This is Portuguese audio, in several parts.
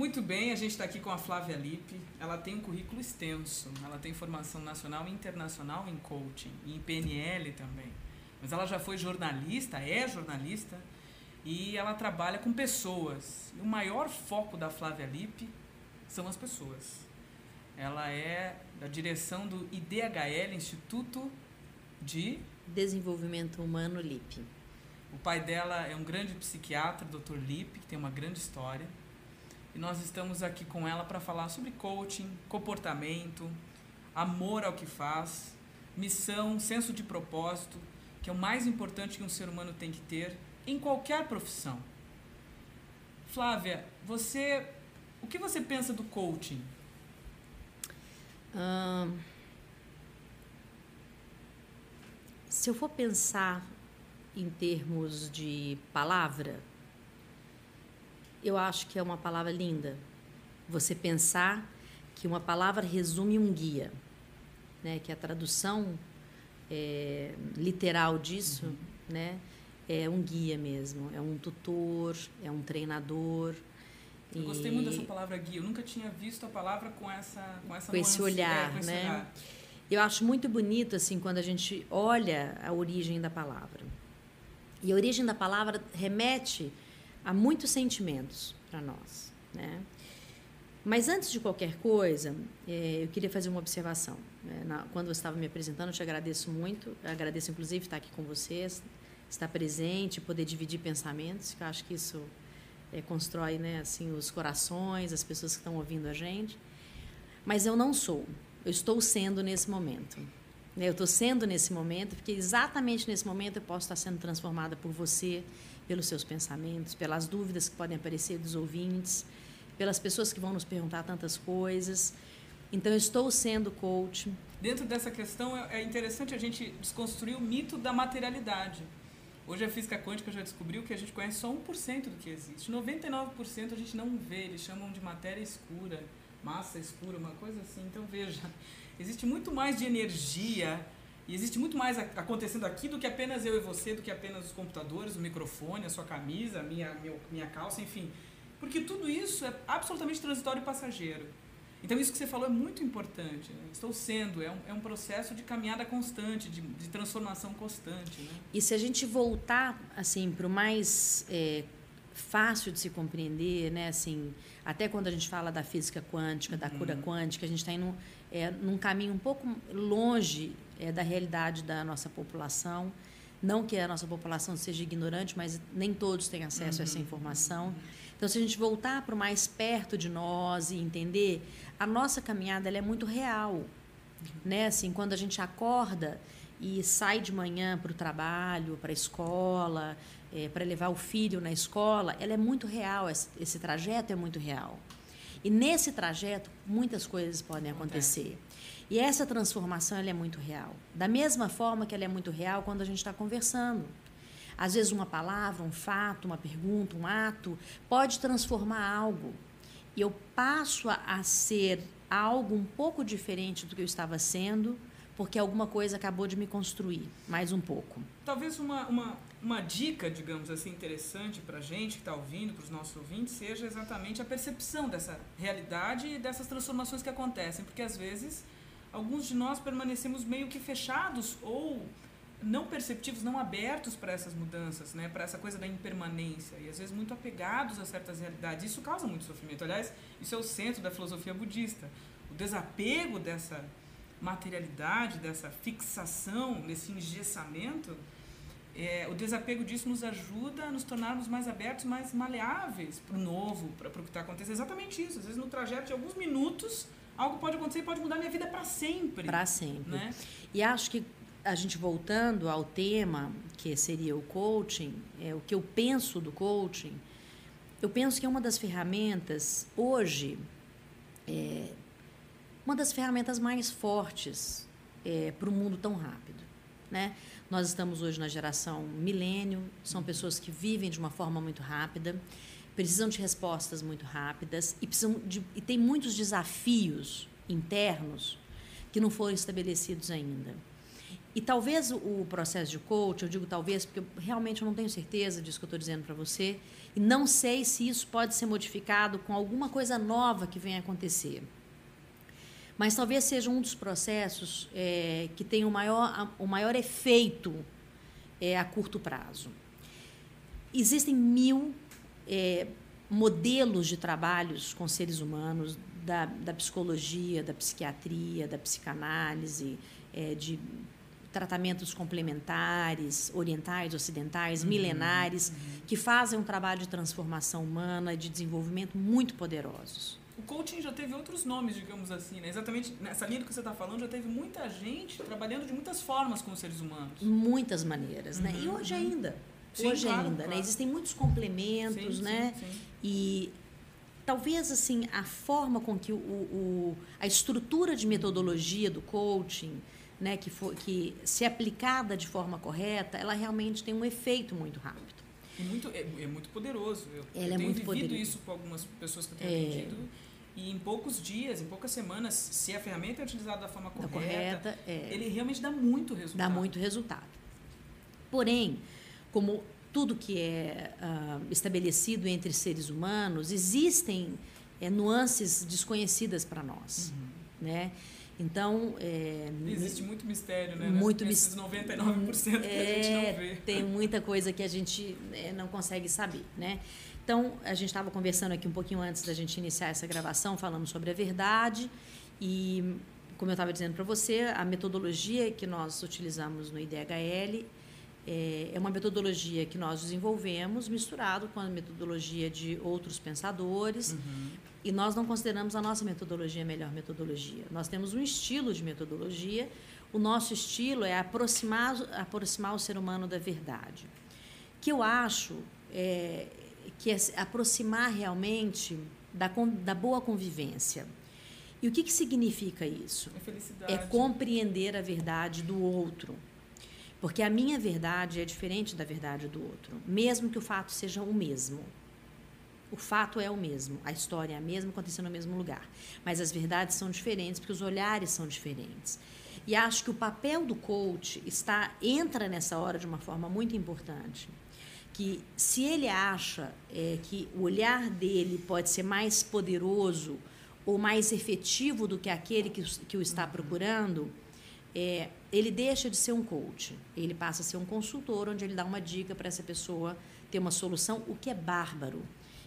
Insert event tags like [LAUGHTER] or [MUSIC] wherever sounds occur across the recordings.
Muito bem, a gente está aqui com a Flávia Lippe. Ela tem um currículo extenso. Ela tem formação nacional e internacional em coaching e em PNL também. Mas ela já foi jornalista, é jornalista e ela trabalha com pessoas. E o maior foco da Flávia Lippe são as pessoas. Ela é da direção do IDHL, Instituto de Desenvolvimento Humano LIP. O pai dela é um grande psiquiatra, Dr. Lippe, que tem uma grande história. E nós estamos aqui com ela para falar sobre coaching, comportamento, amor ao que faz, missão, senso de propósito, que é o mais importante que um ser humano tem que ter em qualquer profissão. Flávia, você, o que você pensa do coaching? Se eu for pensar em termos de palavra, eu acho que é uma palavra linda. Você pensar que uma palavra resume um guia, né? Que a tradução é, literal disso, uhum. né? É um guia mesmo, é um tutor, é um treinador. Eu e... gostei muito dessa palavra guia. Eu nunca tinha visto a palavra com essa com essa com esse olhar, é, com esse né? Olhar. Eu acho muito bonito assim quando a gente olha a origem da palavra. E a origem da palavra remete a muitos sentimentos para nós, né? Mas antes de qualquer coisa, é, eu queria fazer uma observação. Né? Quando você estava me apresentando, eu te agradeço muito. Eu agradeço, inclusive, estar aqui com vocês, estar presente, poder dividir pensamentos, que eu acho que isso é, constrói né, assim, os corações, as pessoas que estão ouvindo a gente. Mas eu não sou. Eu estou sendo nesse momento. Eu estou sendo nesse momento, porque exatamente nesse momento eu posso estar sendo transformada por você, pelos seus pensamentos, pelas dúvidas que podem aparecer dos ouvintes, pelas pessoas que vão nos perguntar tantas coisas. Então, eu estou sendo coach. Dentro dessa questão, é, é interessante a gente desconstruir o mito da materialidade. Hoje a física quântica já descobriu que a gente conhece só 1% do que existe. 99% a gente não vê, eles chamam de matéria escura, massa escura, uma coisa assim. Então veja, existe muito mais de energia e existe muito mais acontecendo aqui do que apenas eu e você, do que apenas os computadores, o microfone, a sua camisa, a minha, meu, minha calça, enfim. Porque tudo isso é absolutamente transitório e passageiro. Então, isso que você falou é muito importante. Né? Estou sendo, é um, é um processo de caminhada constante, de, de transformação constante. Né? E se a gente voltar assim para o mais é, fácil de se compreender, né? Assim, até quando a gente fala da física quântica, da cura uhum. quântica, a gente está indo é, num caminho um pouco longe é, da realidade da nossa população. Não que a nossa população seja ignorante, mas nem todos têm acesso uhum. a essa uhum. informação. Então, se a gente voltar para o mais perto de nós e entender, a nossa caminhada ela é muito real. Uhum. Né? Assim, quando a gente acorda e sai de manhã para o trabalho, para a escola, é, para levar o filho na escola, ela é muito real, esse, esse, trajeto é muito real. E nesse trajeto, muitas coisas podem acontecer. E essa transformação ela é muito real. Da mesma forma que ela é muito real quando a gente está conversando. Às vezes, uma palavra, um fato, uma pergunta, um ato pode transformar algo. E eu passo a, ser algo um pouco diferente do que eu estava sendo porque alguma coisa acabou de me construir mais um pouco. Talvez uma, uma, uma dica, digamos assim, interessante para a gente que está ouvindo, para os nossos ouvintes, seja exatamente a percepção dessa realidade e dessas transformações que acontecem, porque às vezes alguns de nós permanecemos meio que fechados ou não perceptivos, não abertos para essas mudanças, né? para essa coisa da impermanência, e às vezes muito apegados a certas realidades. Isso causa muito sofrimento. Aliás, isso é o centro da filosofia budista. O desapego dessa materialidade, dessa fixação, desse engessamento, é, o desapego disso nos ajuda a nos tornarmos mais abertos, mais maleáveis para o novo, para o que está acontecendo. Exatamente isso. Às vezes, no trajeto de alguns minutos, algo pode acontecer e pode mudar minha vida para sempre. Para sempre. Né? E acho que a gente voltando ao tema, que seria o coaching, é, o que eu penso do coaching, eu penso que é uma das ferramentas, hoje, é, uma das ferramentas mais fortes é, para o mundo tão rápido. Né? Nós estamos hoje na geração milênio, são pessoas que vivem de uma forma muito rápida, precisam de respostas muito rápidas e, precisam de, e tem muitos desafios internos que não foram estabelecidos ainda. e talvez o processo de coach, eu digo talvez porque realmente eu não tenho certeza disso que eu estou dizendo para você, e não sei se isso pode ser modificado com alguma coisa nova que venha acontecer. Mas talvez seja um dos processos é, que tem o maior, o maior efeito é, a curto prazo. Existem mil é, modelos de trabalhos com seres humanos, da, da psicologia, da psiquiatria, da psicanálise, é, de tratamentos complementares, orientais, ocidentais, uhum, milenares, uhum. que fazem um trabalho de transformação humana e de desenvolvimento muito poderosos. O coaching já teve outros nomes, digamos assim, né? Exatamente nessa linha que você está falando, já teve muita gente trabalhando de muitas formas com os seres humanos. Muitas maneiras, uhum, né? E uhum, hoje uhum. ainda. Sim, hoje claro, ainda, né? claro. né? Existem muitos complementos, sim, né? Sim, e talvez assim a forma com que o, o, a estrutura de metodologia do coaching né, que, for, que se aplicada de forma correta, ela realmente tem um efeito muito rápido. E muito, é, é muito poderoso. Eu, ela eu é tenho muito vivido poderoso. isso com algumas pessoas que eu tenho é. atendido. E em poucos dias, em poucas semanas, se a ferramenta é utilizada da forma correta, correta é. ele realmente dá muito resultado. Dá muito resultado. Porém, como tudo que é uh, estabelecido entre seres humanos, existem é, nuances desconhecidas para nós. Uhum. Né? Então. É, Existe muito mistério, né? Muito Nesses 99% que é, a gente não vê. Tem muita coisa que a gente é, não consegue saber, né? Então, a gente estava conversando aqui um pouquinho antes da gente iniciar essa gravação, falando sobre a verdade. E, como eu estava dizendo para você, a metodologia que nós utilizamos no IDHL é, é uma metodologia que nós desenvolvemos misturado com a metodologia de outros pensadores. Uhum. E nós não consideramos a nossa metodologia a melhor metodologia. Nós temos um estilo de metodologia. O nosso estilo é aproximar, aproximar o ser humano da verdade. Que eu acho é, que é aproximar realmente da, da boa convivência. E o que, que significa isso? É, é compreender a verdade do outro. Porque a minha verdade é diferente da verdade do outro, mesmo que o fato seja o mesmo. O fato é o mesmo, a história é a mesma, aconteceu no mesmo lugar. Mas as verdades são diferentes porque os olhares são diferentes. E acho que o papel do coach está entra nessa hora de uma forma muito importante. Que se ele acha é, que o olhar dele pode ser mais poderoso ou mais efetivo do que aquele que, que o está procurando, é, ele deixa de ser um coach. Ele passa a ser um consultor, onde ele dá uma dica para essa pessoa ter uma solução, o que é bárbaro.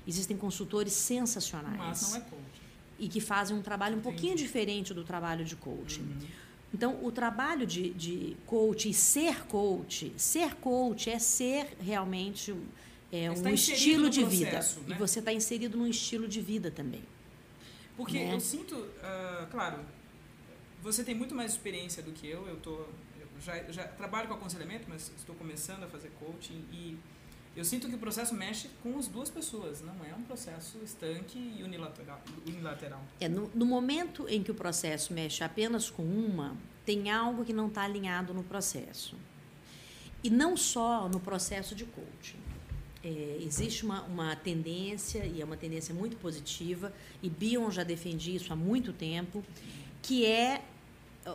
Existem consultores sensacionais. Mas não é coach. E que fazem um trabalho um Entendi. pouquinho diferente do trabalho de coaching. Uhum. Então, o trabalho de, de coach e ser coach, ser coach é ser realmente é, um estilo de processo, vida. Né? E você está inserido num estilo de vida também. Porque né? eu sinto, uh, claro, você tem muito mais experiência do que eu. Eu, tô, eu já, já trabalho com aconselhamento, mas estou começando a fazer coaching e eu sinto que o processo mexe com as duas pessoas, não é um processo estanque e unilateral. unilateral. É, no, no momento em que o processo mexe apenas com uma, tem algo que não está alinhado no processo. E não só no processo de coaching. É, existe uma, uma tendência, e é uma tendência muito positiva, e Bion já defende isso há muito tempo, que é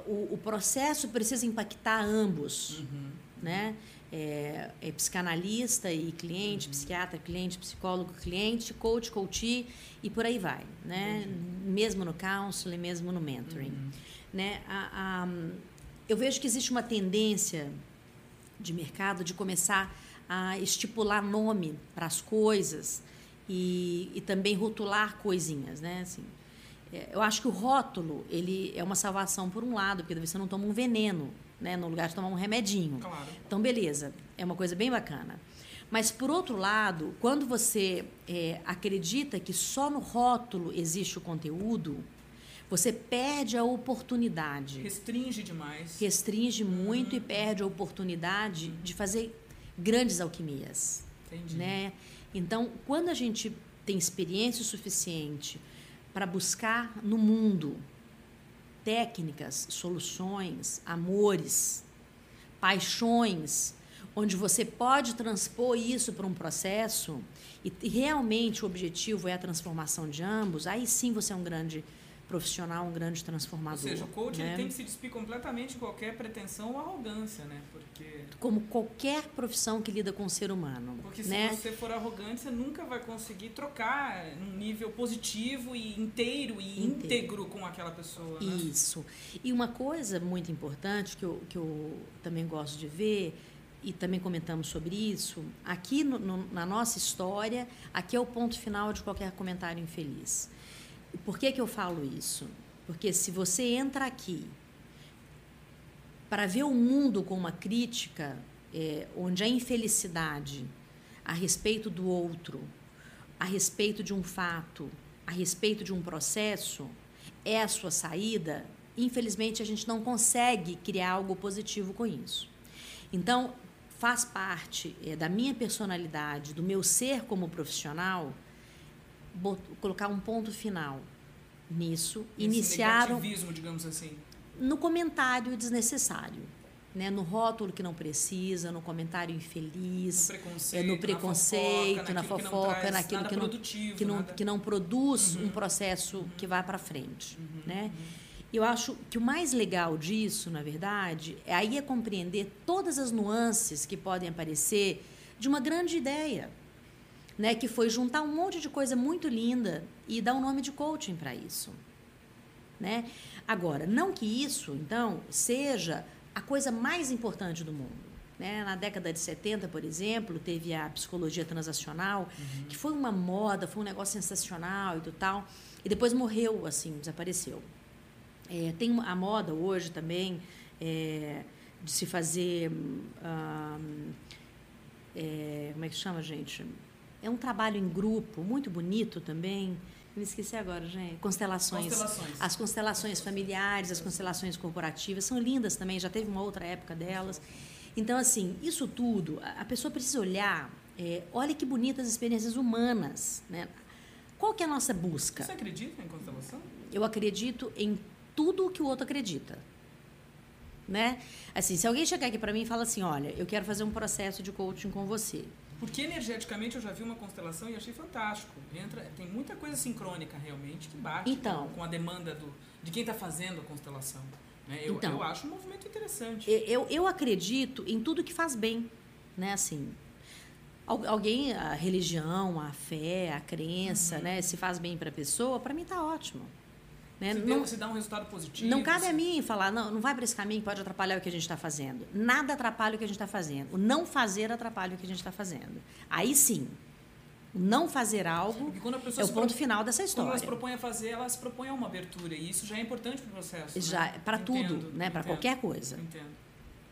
o, o processo precisa impactar ambos. Uhum. Né? é, é psicanalista e cliente, uhum. psiquiatra, cliente, psicólogo, cliente, coach, coachee e por aí vai, né? Uhum. Mesmo no counseling, mesmo no mentoring, uhum. né? A, a, eu vejo que existe uma tendência de mercado de começar a estipular nome para as coisas e, e também rotular coisinhas, né? Assim, eu acho que o rótulo ele é uma salvação por um lado, porque você não toma um veneno né, no lugar de tomar um remedinho. Claro. Então, beleza, é uma coisa bem bacana. Mas, por outro lado, quando você é, acredita que só no rótulo existe o conteúdo, você perde a oportunidade. Restringe demais. Restringe muito e perde a oportunidade de fazer grandes alquimias. Entendi. Né? Então, quando a gente tem experiência suficiente para buscar no mundo técnicas, soluções, amores, paixões, onde você pode transpor isso para um processo e realmente o objetivo é a transformação de ambos, aí sim você é um grande profissional, um grande transformador. Ou seja, o coach né? tem que se despir completamente de qualquer pretensão ou arrogância, né? Porque como qualquer profissão que lida com o ser humano. Porque né? se você for arrogante, você nunca vai conseguir trocar num nível positivo e inteiro e Inteiro. íntegro com aquela pessoa. Né? Isso. E uma coisa muito importante que eu, que eu também gosto de ver, e também comentamos sobre isso, aqui no, no, na nossa história, aqui é o ponto final de qualquer comentário infeliz. Por que, que eu falo isso? Porque se você entra aqui para ver o mundo com uma crítica é, onde a infelicidade a respeito do outro, a respeito de um fato, a respeito de um processo, é a sua saída, infelizmente a gente não consegue criar algo positivo com isso. Então, faz parte é, da minha personalidade, do meu ser como profissional, colocar um ponto final nisso, Esse iniciar negativismo, digamos assim. no comentário desnecessário, né? No rótulo que não precisa, no comentário infeliz, no preconceito, é, no preconceito, na fofoca, na fofoca, naquilo que não, que não, nada... que não produz Uhum. um processo Uhum. que vá para frente, Uhum, né? uhum. Eu acho que o mais legal disso, na verdade, é aí é compreender todas as nuances que podem aparecer de uma grande ideia, né? Que foi juntar um monte de coisa muito linda e dar um nome de coaching para isso, né? Agora, não que isso, então, seja a coisa mais importante do mundo. Né? Na década de 70, por exemplo, teve a psicologia transacional, Uhum. que foi uma moda, foi um negócio sensacional e do tal, e depois morreu, assim, desapareceu. É, tem a moda hoje também é, de se fazer. hum, é, como é que chama, gente? É um trabalho em grupo, muito bonito também. Eu me esqueci agora, gente. Constelações. Constelações. As constelações familiares, as constelações corporativas são lindas também, já teve uma outra época delas. Então, assim, isso tudo, a pessoa precisa olhar, é, olha que bonitas experiências humanas. Né? Qual que é a nossa busca? Você acredita em constelação? Eu acredito em tudo o que o outro acredita. Né? Assim, se alguém chegar aqui para mim e falar assim, olha, eu quero fazer um processo de coaching com você. Porque energeticamente eu já vi uma constelação e achei fantástico. Entra, tem muita coisa sincrônica realmente que bate Então. com, a demanda do, de quem está fazendo a constelação. Né? Eu, Então. eu acho um movimento interessante. Eu, eu acredito em tudo que faz bem, né? Assim, al- alguém, a religião, a fé, a crença, Uhum. né? Se faz bem para a pessoa, para mim tá ótimo. Né? se, Não, se dá um resultado positivo. não cabe a mim falar, não, não vai para esse caminho, pode atrapalhar o que a gente está fazendo. Nada atrapalha o que a gente está fazendo. O não fazer atrapalha o que a gente está fazendo. Aí sim, não fazer algo é o ponto final dessa Quando ela se história. propõe a fazer, ela se propõe a uma abertura. E isso já é importante para o processo. Já né? para tudo, né? Para qualquer coisa. Entendo.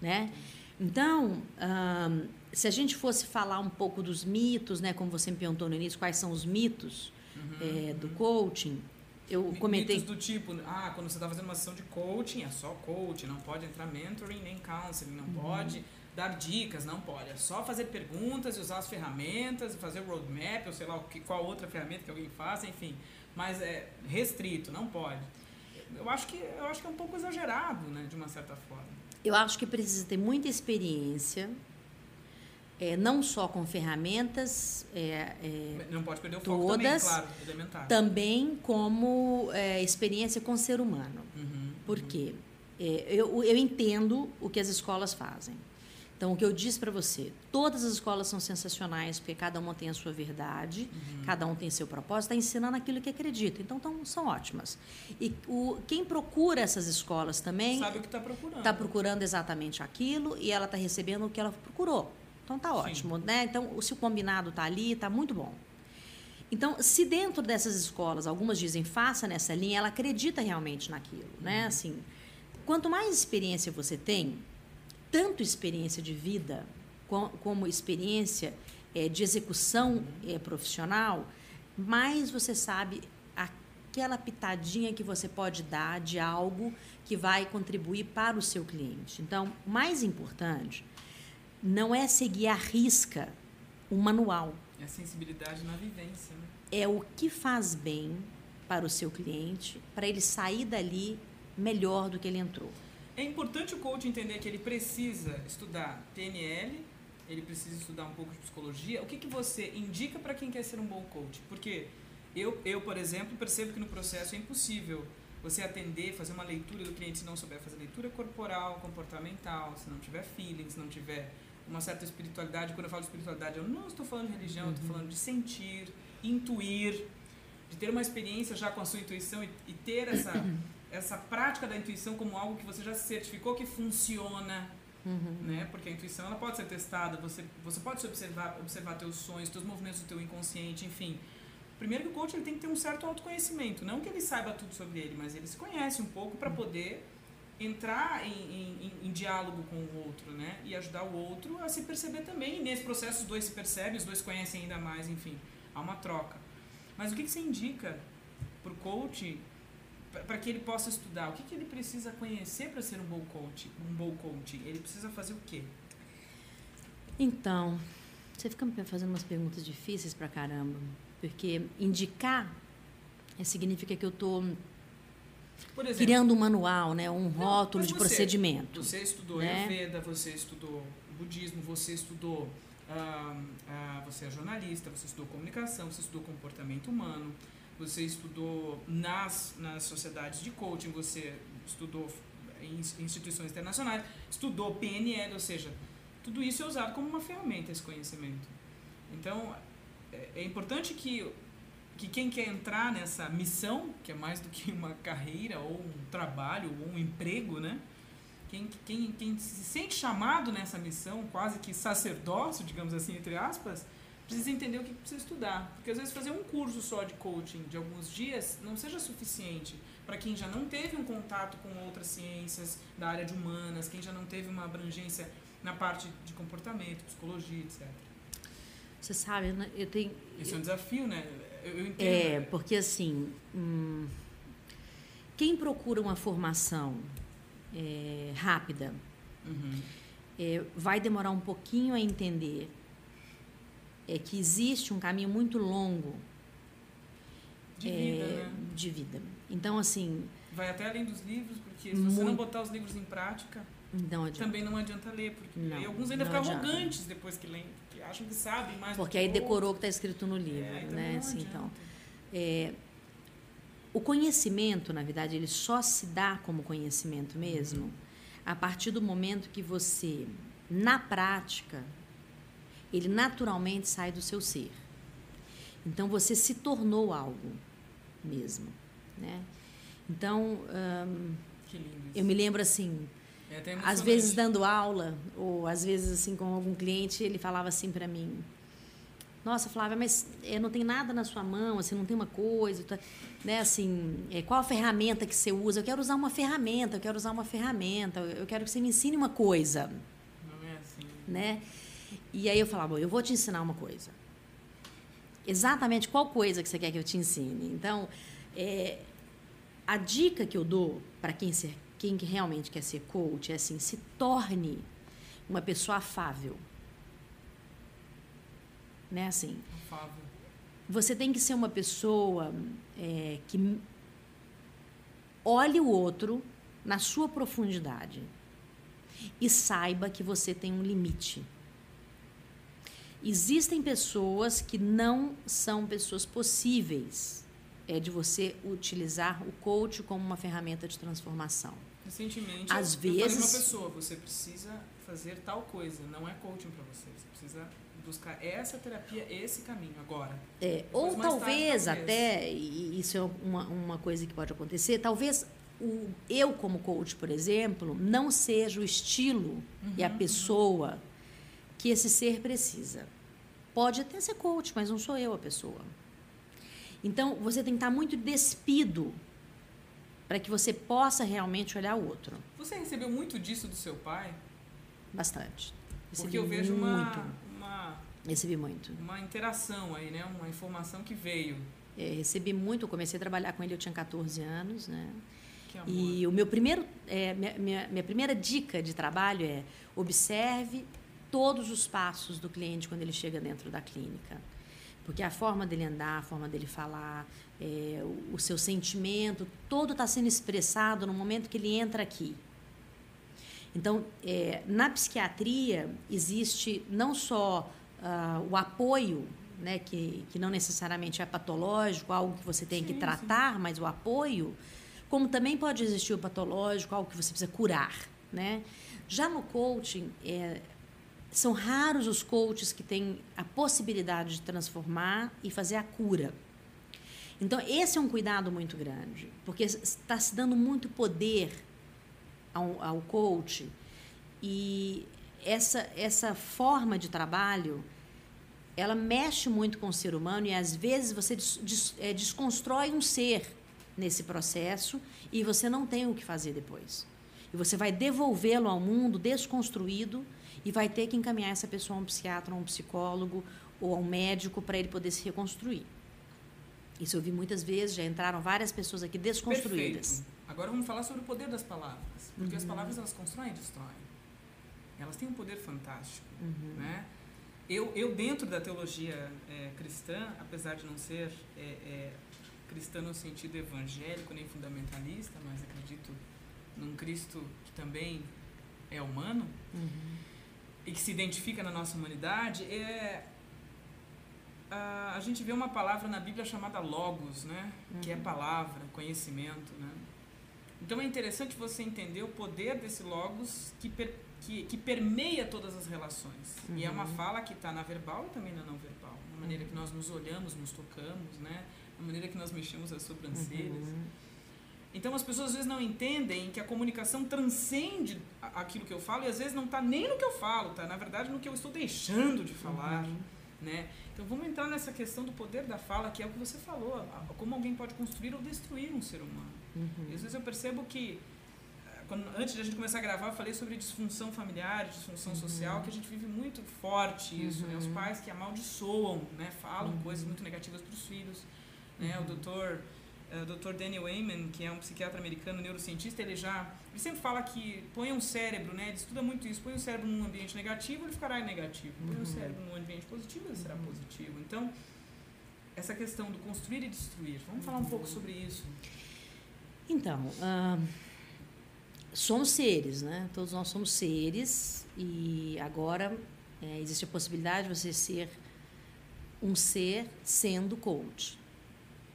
né? Então, ahn, se a gente fosse falar um pouco dos mitos, né, como você me perguntou no início, quais são os mitos Uhum, eh, do coaching, eu comentei. Mitos do tipo, ah, quando você está fazendo uma sessão de coaching, é só coaching, não pode entrar mentoring nem counseling, não Uhum. pode dar dicas, não pode. É só fazer perguntas e usar as ferramentas, fazer o roadmap, ou sei lá qual outra ferramenta que alguém faça, enfim. Mas é restrito, não pode. Eu acho que, eu acho que é um pouco exagerado, né, de uma certa forma. Eu acho que precisa ter muita experiência, eh, não só com ferramentas, eh, eh, Não pode perder o foco também, todas, claro, elementar. também como eh, experiência com o ser humano. Uhum, Por uhum. quê? É, eu, eu entendo o que as escolas fazem. Então, o que eu disse para você, todas as escolas são sensacionais, porque cada uma tem a sua verdade, Uhum. cada um tem seu propósito, está ensinando aquilo que acredita. Então, tão, são ótimas. E o, quem procura essas escolas também Sabe o que está procurando. está procurando exatamente aquilo e ela está recebendo o que ela procurou. Então, tá Sim. ótimo. Né? Então, o- se o combinado está ali, está muito bom. Então, se dentro dessas escolas, algumas dizem faça nessa linha, ela acredita realmente naquilo, né? Uhum. Assim, quanto mais experiência você tem, tanto experiência de vida co- como experiência eh, de execução eh, profissional, mais você sabe aquela pitadinha que você pode dar de algo que vai contribuir para o seu cliente. Então, o mais importante não é seguir à risca um manual, É a sensibilidade na vivência, né? é o que faz bem para o seu cliente, para ele sair dali melhor do que ele entrou. É importante o coach entender que ele precisa estudar PNL, ele precisa estudar um pouco de psicologia. O que, que você indica para quem quer ser um bom coach? Porque eu, eu, por exemplo, percebo que no processo é impossível você atender, fazer uma leitura do cliente se não souber fazer leitura corporal, comportamental, se não tiver feeling, se não tiver uma certa espiritualidade. Quando eu falo de espiritualidade, eu não estou falando de religião, uhum. eu estou falando de sentir, intuir, de ter uma experiência já com a sua intuição e, e ter essa, essa prática da intuição como algo que você já certificou que funciona. Uhum. Né? Porque a intuição ela pode ser testada, você, você pode se observar, observar teus sonhos, teus movimentos do teu inconsciente, enfim. Primeiro que o coach ele tem que ter um certo autoconhecimento, não que ele saiba tudo sobre ele, mas ele se conhece um pouco para poder entrar em, em, diálogo com o outro, né? E ajudar o outro a se perceber também. E nesse processo os dois se percebem, os dois conhecem ainda mais, enfim, há uma troca. Mas o que, que você indica para o coach para que ele possa estudar? O que, que ele precisa conhecer para ser um bom coach? Um bom coach? Ele precisa fazer o quê? Então, você fica me fazendo umas perguntas difíceis para caramba. Porque indicar significa que eu estou criando um manual, né? um rótulo não, de você, procedimento. Você estudou né? Ayurveda, você estudou budismo, você estudou. Ah, ah, você é jornalista, você estudou comunicação, você estudou comportamento humano, você estudou nas, nas sociedades de coaching, você estudou em instituições internacionais, estudou PNL, ou seja, tudo isso é usado como uma ferramenta, esse conhecimento. Então, é, é importante que, que quem quer entrar nessa missão, que é mais do que uma carreira ou um trabalho ou um emprego, né? Quem, quem, quem se sente chamado nessa missão, quase que sacerdócio, digamos assim, entre aspas, precisa entender o que precisa estudar. Porque às vezes fazer um curso só de coaching de alguns dias não seja suficiente para quem já não teve um contato com outras ciências da área de humanas, quem já não teve uma abrangência na parte de comportamento, psicologia, etc. Você sabe, né, eu tenho. Isso é um desafio, né? Eu, eu entendo. É, porque assim. Hum, quem procura uma formação é, rápida uhum. é, vai demorar um pouquinho a entender é que existe um caminho muito longo de vida, é, né? de vida. Então, assim. Vai até além dos livros, porque se muito, você não botar os livros em prática, não também não adianta ler. Porque não, alguns ainda ficam arrogantes depois que leem acham que sabem mais Porque aí decorou o que está escrito no livro, é, então né? Assim, então, é, o conhecimento, na verdade, ele só se dá como conhecimento mesmo uhum. a partir do momento que você, na prática, ele naturalmente sai do seu ser. Então você se tornou algo mesmo, né? Então, hum, eu me lembro assim, é às vezes dando aula, ou às vezes assim com algum cliente, ele falava assim para mim: Nossa, Flávia, mas é, não tem nada na sua mão, assim, não tem uma coisa, tá, né? Assim, é, qual a ferramenta que você usa? Eu quero usar uma ferramenta, eu quero usar uma ferramenta, eu quero que você me ensine uma coisa. Não é assim. Né? E aí eu falava: Eu vou te ensinar uma coisa. Exatamente qual coisa que você quer que eu te ensine? Então, é, a dica que eu dou para quem ser quem realmente quer ser coach é assim, se torne uma pessoa afável. Né, assim. Afável. Você tem que ser uma pessoa é, que olhe o outro na sua profundidade e saiba que você tem um limite. Existem pessoas que não são pessoas possíveis é de você utilizar o coach como uma ferramenta de transformação. Recentemente, Às eu, vezes, eu falei uma pessoa, você precisa fazer tal coisa, não é coaching para você, você precisa buscar essa terapia, esse caminho agora. É, ou talvez, tarde, até, e isso é uma, uma coisa que pode acontecer, talvez o, eu como coach, por exemplo, não seja o estilo uhum, e a uhum, pessoa uhum. que esse ser precisa. Pode até ser coach, mas não sou eu a pessoa. Então, você tem que estar muito despido para que você possa realmente olhar o outro. Você recebeu muito disso do seu pai? Bastante. Recebi Porque eu vejo muito. uma, Recebi muito. Uma interação aí, né? Uma informação que veio. É, recebi muito. Eu comecei a trabalhar com ele, eu tinha 14 anos, né? E o meu primeiro, é, minha, minha, minha primeira dica de trabalho é observe todos os passos do cliente quando ele chega dentro da clínica. Porque a forma dele andar, a forma dele falar, é, o, seu sentimento, todo está sendo expressado no momento que ele entra aqui. Então, é, na psiquiatria, existe não só uh, o apoio, né, que, que não necessariamente é patológico, algo que você tem sim, que tratar, sim. mas o apoio, como também pode existir o patológico, algo que você precisa curar, né? Já no coaching, é, são raros os coaches que têm a possibilidade de transformar e fazer a cura. Então, esse é um cuidado muito grande, porque está se dando muito poder ao, ao coach e essa, essa forma de trabalho ela mexe muito com o ser humano e às vezes você des, des, é, desconstrói um ser nesse processo e você não tem o que fazer depois. E você vai devolvê-lo ao mundo desconstruído e vai ter que encaminhar essa pessoa a um psiquiatra, a um psicólogo ou a um médico para ele poder se reconstruir. Isso eu vi muitas vezes, já entraram várias pessoas aqui desconstruídas. Perfeito. Agora vamos falar sobre o poder das palavras, porque uhum. as palavras elas constroem e destroem. Elas têm um poder fantástico, uhum. né? Eu, eu dentro da teologia é, cristã, apesar de não ser é, é, cristã no sentido evangélico nem fundamentalista, mas acredito num Cristo que também é humano uhum. e que se identifica na nossa humanidade, é a, gente vê uma palavra na Bíblia chamada logos, né? Uhum. Que é uhum. palavra, conhecimento, né? Então é interessante você entender o poder desse logos que, per, que, que permeia todas as relações. Uhum. E é uma uhum. fala que está na verbal e também na não verbal. Na maneira que nós nos olhamos, nos tocamos, né? Na maneira que nós mexemos as sobrancelhas. Uhum. Então as pessoas às vezes não entendem que a comunicação transcende aquilo que eu falo e às vezes não está nem no que eu falo, tá? Na verdade no que eu estou deixando de falar, uhum. né? Então vamos entrar nessa questão do poder da fala, que é o que você falou, como alguém pode construir ou destruir um ser humano. Uhum. E às vezes eu percebo que, eh, quando, antes de a gente começar a gravar, eu falei sobre disfunção familiar, disfunção uhum. social, que a gente vive muito forte isso. Uhum. Né? Os uhum. pais que amaldiçoam, né? falam uhum. coisas muito negativas para os filhos. Né? O uhum. doutor o Dr. Daniel Amen, que é um psiquiatra americano, neurocientista, ele já ele sempre fala que põe um cérebro, né? Ele estuda muito isso. Põe o cérebro num ambiente negativo, ele ficará negativo. Põe uhum. o cérebro num ambiente positivo, ele será uhum. positivo. Então, essa questão do construir e destruir. Vamos falar um uhum. pouco sobre isso. Então, uh, somos seres, né? Todos nós somos seres e agora é, existe a possibilidade de você ser um ser sendo coach.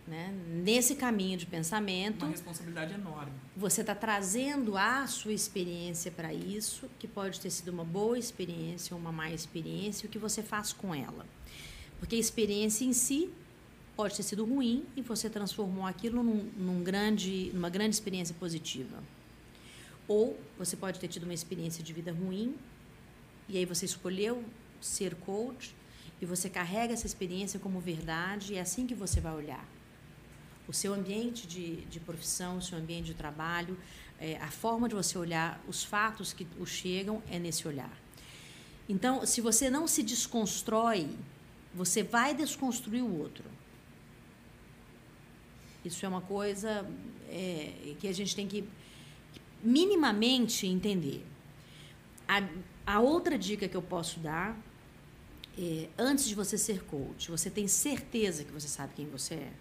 Né? Nesse caminho de pensamento. Uma responsabilidade enorme. Você está trazendo a sua experiência para isso, que pode ter sido uma boa experiência ou uma má experiência, o que você faz com ela. Porque a experiência em si pode ter sido ruim e você transformou aquilo num, num grande, numa grande experiência positiva. Ou você pode ter tido uma experiência de vida ruim e aí você escolheu ser coach e você carrega essa experiência como verdade e é assim que você vai olhar o seu ambiente de, de profissão, o seu ambiente de trabalho, é, a forma de você olhar os fatos que o chegam é nesse olhar. Então, se você não se desconstrói, você vai desconstruir o outro. Isso é uma coisa é, que a gente tem que minimamente entender. A, a outra dica que eu posso dar é, antes de você ser coach, você tem certeza que você sabe quem você é?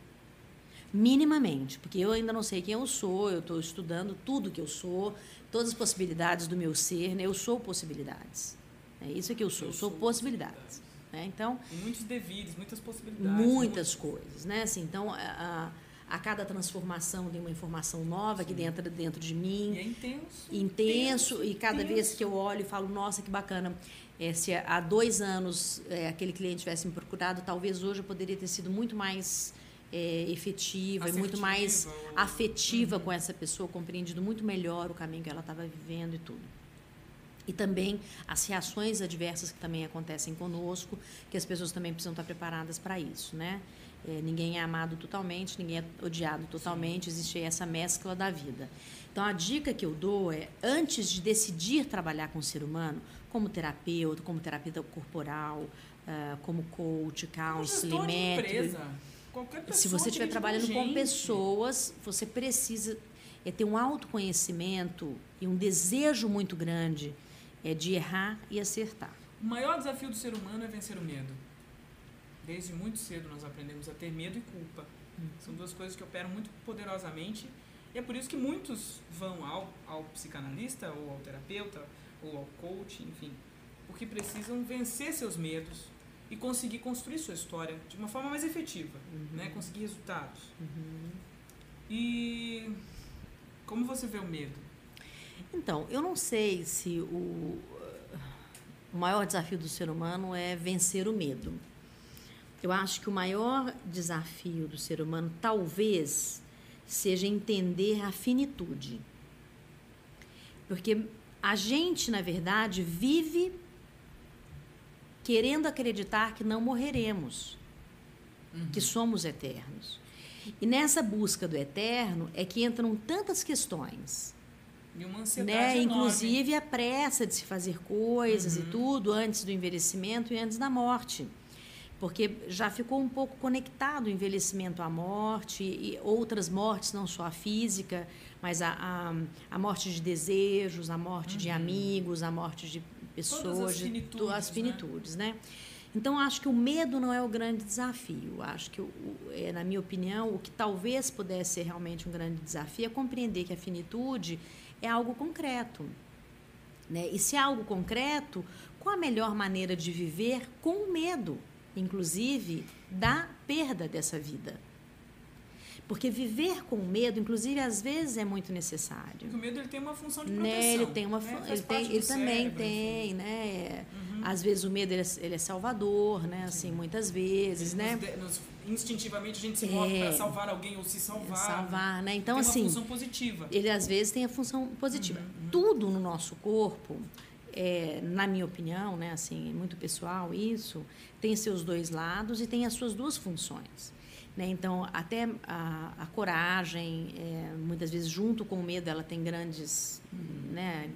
Minimamente, porque eu ainda não sei quem eu sou, eu estou estudando tudo que eu sou, todas as possibilidades do meu ser, né? eu sou possibilidades. É isso que eu sou, eu, sou, possibilidades. Né? Então, e muitos devires, muitas possibilidades. Muitas coisas, né? Assim, então, a, a, cada transformação tem uma informação nova Sim. que entra dentro de mim. E é intenso. Intenso, intenso e cada intenso. vez que eu olho e falo, nossa, que bacana. É, se há dois anos é, aquele cliente tivesse me procurado, talvez hoje eu poderia ter sido muito mais é, efetiva e muito mais afetiva uhum. com essa pessoa, compreendido muito melhor o caminho que ela estava vivendo e tudo. E também as reações adversas que também acontecem conosco, que as pessoas também precisam estar preparadas para isso, né? É, ninguém é amado totalmente, ninguém é odiado totalmente, Sim. existe essa mescla da vida. Então, a dica que eu dou é, antes de decidir trabalhar com o ser humano, como terapeuta, como terapeuta corporal, uh, como coach, counseling, método se você estiver trabalhando com pessoas, você precisa é, ter um autoconhecimento e um desejo muito grande é, de errar e acertar. O maior desafio do ser humano é vencer o medo. Desde muito cedo nós aprendemos a ter medo e culpa. Hum. São duas coisas que operam muito poderosamente. E é por isso que muitos vão ao, ao psicanalista, ou ao terapeuta, ou ao coach, enfim, porque precisam vencer seus medos, e conseguir construir sua história de uma forma mais efetiva, uhum. né? conseguir resultados. Uhum. E Como você vê o medo? Então, eu não sei se o, o maior desafio do ser humano é vencer o medo. Eu acho que o maior desafio do ser humano talvez seja entender a finitude. Porque a gente, na verdade, vive querendo acreditar que não morreremos, uhum. que somos eternos. E nessa busca do eterno é que entram tantas questões. E uma ansiedade né? Enorme. Inclusive a pressa de se fazer coisas uhum. e tudo antes do envelhecimento e antes da morte. Porque já ficou um pouco conectado o envelhecimento à morte e outras mortes, não só a física, mas a, a, a morte de desejos, a morte uhum. de amigos, a morte de pessoas, as finitudes, de, as finitudes né? né? Então, acho que o medo não é o grande desafio. Acho que, é, na minha opinião, o que talvez pudesse ser realmente um grande desafio é compreender que a finitude é algo concreto. Né? E se é algo concreto, qual a melhor maneira de viver com o medo, inclusive, da perda dessa vida? Porque viver com medo, inclusive, às vezes é muito necessário. Porque o medo ele tem uma função de proteção. Né? Ele tem uma né? ele, tem, ele também tem, enfim. né? Uhum. Às vezes o medo ele é, ele é salvador, né? Assim, muitas vezes, ele né? Nos, nos, instintivamente a gente se move é, para salvar alguém ou se salvar. Salvar, né? Então tem assim, uma função positiva. Ele às vezes tem a função positiva. Uhum, uhum. Tudo no nosso corpo é, na minha opinião, né, assim, muito pessoal isso, tem seus dois lados e tem as suas duas funções. Né? Então, até a, a coragem, é, muitas vezes junto com o medo, ela tem grandes, uhum. né,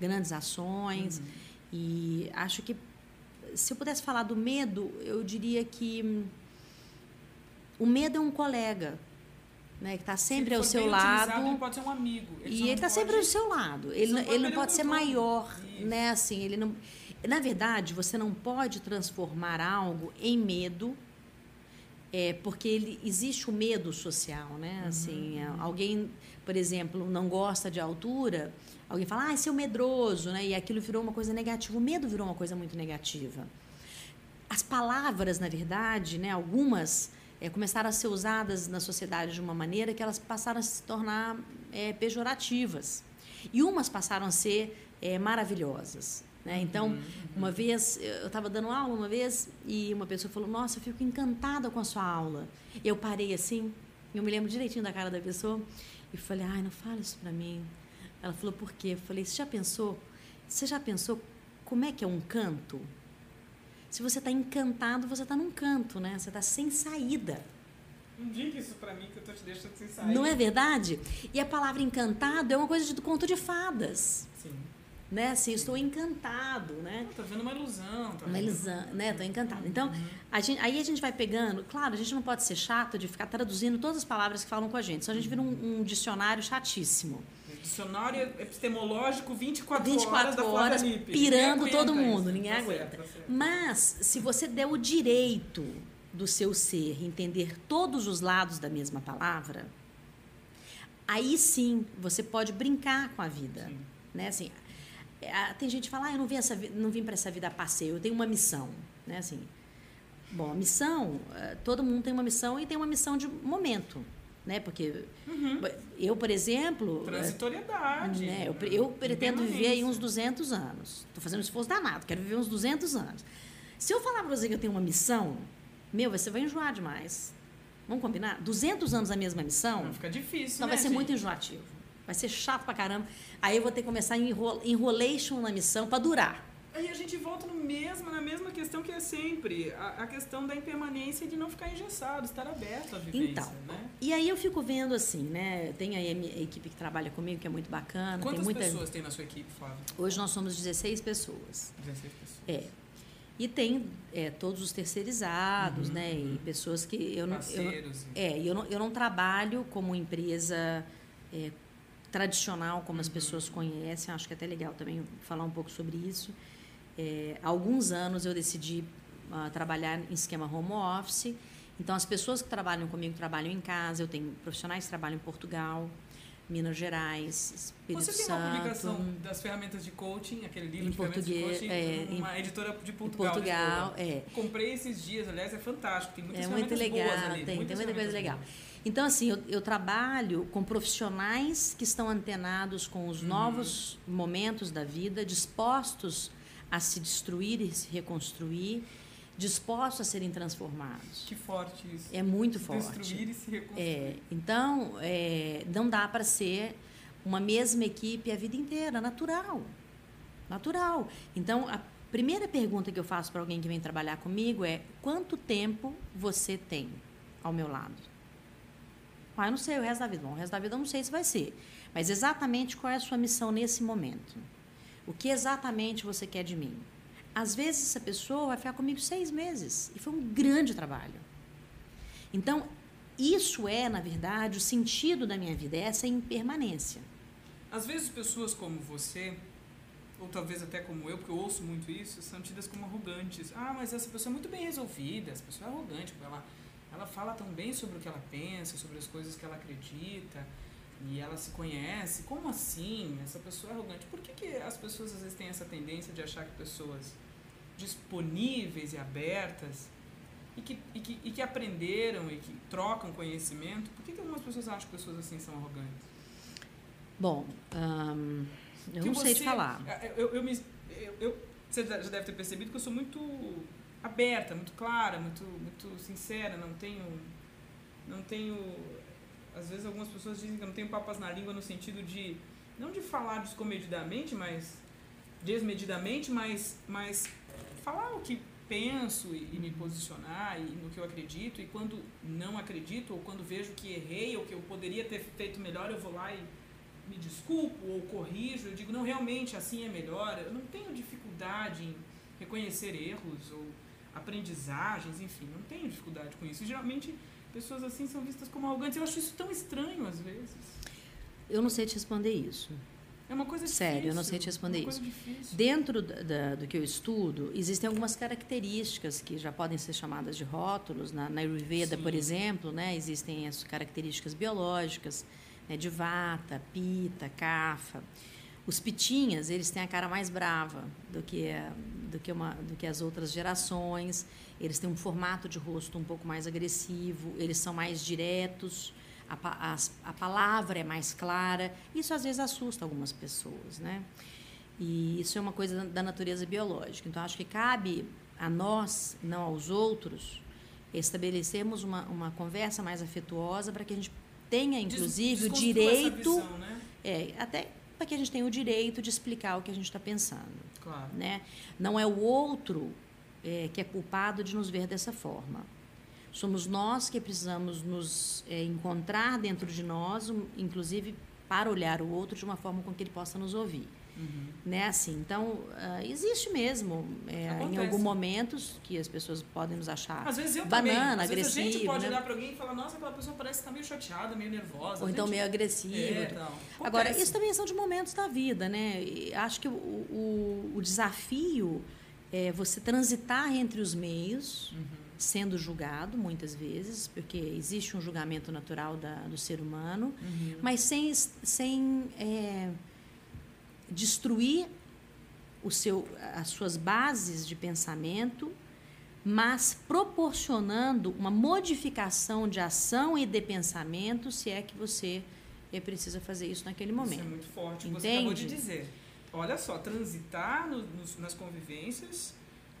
grandes ações. Uhum. E acho que, se eu pudesse falar do medo, eu diria que o medo é um colega. Né, que está sempre ao seu lado. Ele pode ser um amigo. Ele e ele está sempre ao seu lado. Ele, não, ele não pode ser maior. Né, assim, ele não, na verdade, você não pode transformar algo em medo é, porque ele, existe o medo social, né? Uhum. Assim, é, alguém, por exemplo, não gosta de altura, alguém fala, ah, seu medroso, né? E aquilo virou uma coisa negativa. O medo virou uma coisa muito negativa. As palavras, na verdade, né? Algumas é, começaram a ser usadas na sociedade de uma maneira que elas passaram a se tornar é, pejorativas. E umas passaram a ser é, maravilhosas. Né? Então, uhum. uma vez, eu estava dando aula uma vez e uma pessoa falou: Nossa, eu fico encantada com a sua aula. Eu parei assim, eu me lembro direitinho da cara da pessoa e falei: Ai, não fala isso para mim. Ela falou: Por quê? Eu falei: Você já pensou? Você já pensou como é que é um canto? Se você está encantado, você está num canto, né? Você está sem saída. Não diga isso para mim que eu tô te deixando sem saída. Não é verdade? E a palavra encantado é uma coisa de conto de fadas. Né? Assim, estou encantado, né? Tá vendo uma ilusão, tá Uma ilusão, né? Estou encantado. Então, uhum. a gente, aí a gente vai pegando, claro, a gente não pode ser chato de ficar traduzindo todas as palavras que falam com a gente, senão a gente vira um, um dicionário chatíssimo. Dicionário epistemológico 24, 24 horas, horas pirando todo mundo, isso. ninguém tá aguenta. Certo, tá certo. Mas, se você der o direito do seu ser entender todos os lados da mesma palavra, aí sim você pode brincar com a vida. Sim. Né? Assim, tem gente que fala, ah, eu não vim, essa, não vim para essa vida a passeio, eu tenho uma missão, né? Assim, bom, a missão, eh, todo mundo tem uma missão e tem uma missão de momento, né? Porque uhum. eu, por exemplo... Eh, Transitoriedade. Né? Eu, eu pretendo viver aí uns 200 anos. Estou fazendo um esforço danado, quero viver uns 200 anos. Se eu falar para você que eu tenho uma missão, meu, você vai enjoar demais. Vamos combinar? 200 anos a mesma missão... Não, fica difícil, Não, né, vai ser gente? muito enjoativo. Vai ser chato pra caramba. Aí eu vou ter que começar em enrolation na missão para durar. Aí a gente volta no mesmo, na mesma questão que é sempre, a, a, questão da impermanência de não ficar engessado, estar aberto à vivência, então, né? E aí eu fico vendo assim, né? Tem aí a, minha, a equipe que trabalha comigo, que é muito bacana. Quantas muita... pessoas tem na sua equipe, Flávia? Hoje nós somos 16 pessoas. 16 pessoas. É. E tem é, todos os terceirizados, uhum, né? Uhum. E pessoas que eu não. Eu, é, eu não, eu não trabalho como empresa é, tradicional, como as pessoas conhecem. Acho que é até legal também falar um pouco sobre isso. É, há alguns anos eu decidi uh, trabalhar em esquema home office. Então, as pessoas que trabalham comigo trabalham em casa. Eu tenho profissionais que trabalham em Portugal. Minas Gerais, Espírito Você tem Santo. uma publicação das ferramentas de coaching, aquele livro Em de português, de coaching, é, uma em- editora de Portugal. Portugal, Lisboa. é. Comprei esses dias, aliás, é fantástico. Tem muitas É muito legal, boas ali. tem, tem muita coisa legal. boas. Então, assim, eu, eu trabalho com profissionais que estão antenados com Uhum. os novos momentos da vida, dispostos a se destruir e se reconstruir, dispostos a serem transformados. Que forte isso. É muito forte. Destruir e se reconstruir. É, então, é, não dá para ser uma mesma equipe a vida inteira, natural. Natural. Então, a primeira pergunta que eu faço para alguém que vem trabalhar comigo é: quanto tempo você tem ao meu lado? Ah, eu não sei o resto da vida. Bom, o resto da vida eu não sei se vai ser. Mas exatamente qual é a sua missão nesse momento? O que exatamente você quer de mim? Às vezes essa pessoa vai ficar comigo seis meses e foi um grande trabalho. Então, isso é, na verdade, o sentido da minha vida, é essa impermanência. Às vezes pessoas como você, ou talvez até como eu, porque eu ouço muito isso, são tidas como arrogantes. Ah, mas essa pessoa é muito bem resolvida, essa pessoa é arrogante, ela, ela fala tão bem sobre o que ela pensa, sobre as coisas que ela acredita, e ela se conhece. Como assim? Essa pessoa é arrogante. Por que, que as pessoas às vezes têm essa tendência de achar que pessoas disponíveis e abertas e que, e que, e que aprenderam e que trocam conhecimento, por que, que algumas pessoas acham que pessoas assim são arrogantes? Bom, hum, eu Que não sei te você- falar. Eu, eu, me- eu- eu- você já deve ter percebido que eu sou muito aberta, muito clara, muito, muito sincera, não tenho. Não tenho. Às vezes algumas pessoas dizem que eu não tenho papas na língua no sentido de. Não de falar descomedidamente, mas. desmedidamente, mas, mas falar o que penso e, e me posicionar e no que eu acredito. E quando não acredito, ou quando vejo que errei, ou que eu poderia ter feito melhor, eu vou lá e me desculpo ou corrijo, eu digo, não, realmente assim é melhor. Eu não tenho dificuldade em reconhecer erros ou aprendizagens, enfim, não tenho dificuldade com isso. E, geralmente, pessoas assim são vistas como arrogantes. Eu acho isso tão estranho às vezes. Eu não sei te responder isso. É uma coisa difícil. Sério, eu não sei te responder é isso. Difícil. Dentro da, da- do que eu estudo, existem algumas características que já podem ser chamadas de rótulos. Na, na Ayurveda, Sim. por exemplo, né, existem as características biológicas né, de vata, pita, kapha. Os pitinhas, eles têm a cara mais brava do que, a- do que, uma, do que as outras gerações. Eles têm um formato de rosto um pouco mais agressivo, eles são mais diretos, a, as- a palavra é mais clara. Isso às vezes assusta algumas pessoas, né? E isso é uma coisa da- natureza biológica. Então, acho que cabe a nós, não aos outros, estabelecermos uma, uma conversa mais afetuosa para que a gente tenha, inclusive, o direito, visão, né? é, até para que a gente tenha o direito de explicar o que a gente está pensando. Claro. Né? Não é o outro é, que é culpado de nos ver dessa forma. Somos nós que precisamos nos é, encontrar dentro de nós, inclusive para olhar o outro de uma forma com que ele possa nos ouvir. Uhum. Né? Assim, então, ah, existe mesmo, é, em alguns momentos, que as pessoas podem nos achar Às vezes eu banana, também. Às vezes a gente agressivo, pode né? olhar pra alguém e falar, nossa, aquela pessoa parece estar meio chateada, meio nervosa. ou então gente- meio agressivo. É, tal. Agora, isso também são de momentos da vida, né? E acho que o, o, o desafio é você transitar entre os meios, Uhum. sendo julgado muitas vezes, porque existe um julgamento natural da, do ser humano, Uhum. mas sem, sem é, destruir o seu, as suas bases de pensamento, mas proporcionando uma modificação de ação e de pensamento, se é que você é, precisa fazer isso naquele Isso é momento. muito forte. Você acabou de Entende? dizer. Olha só, transitar no- nos- nas convivências,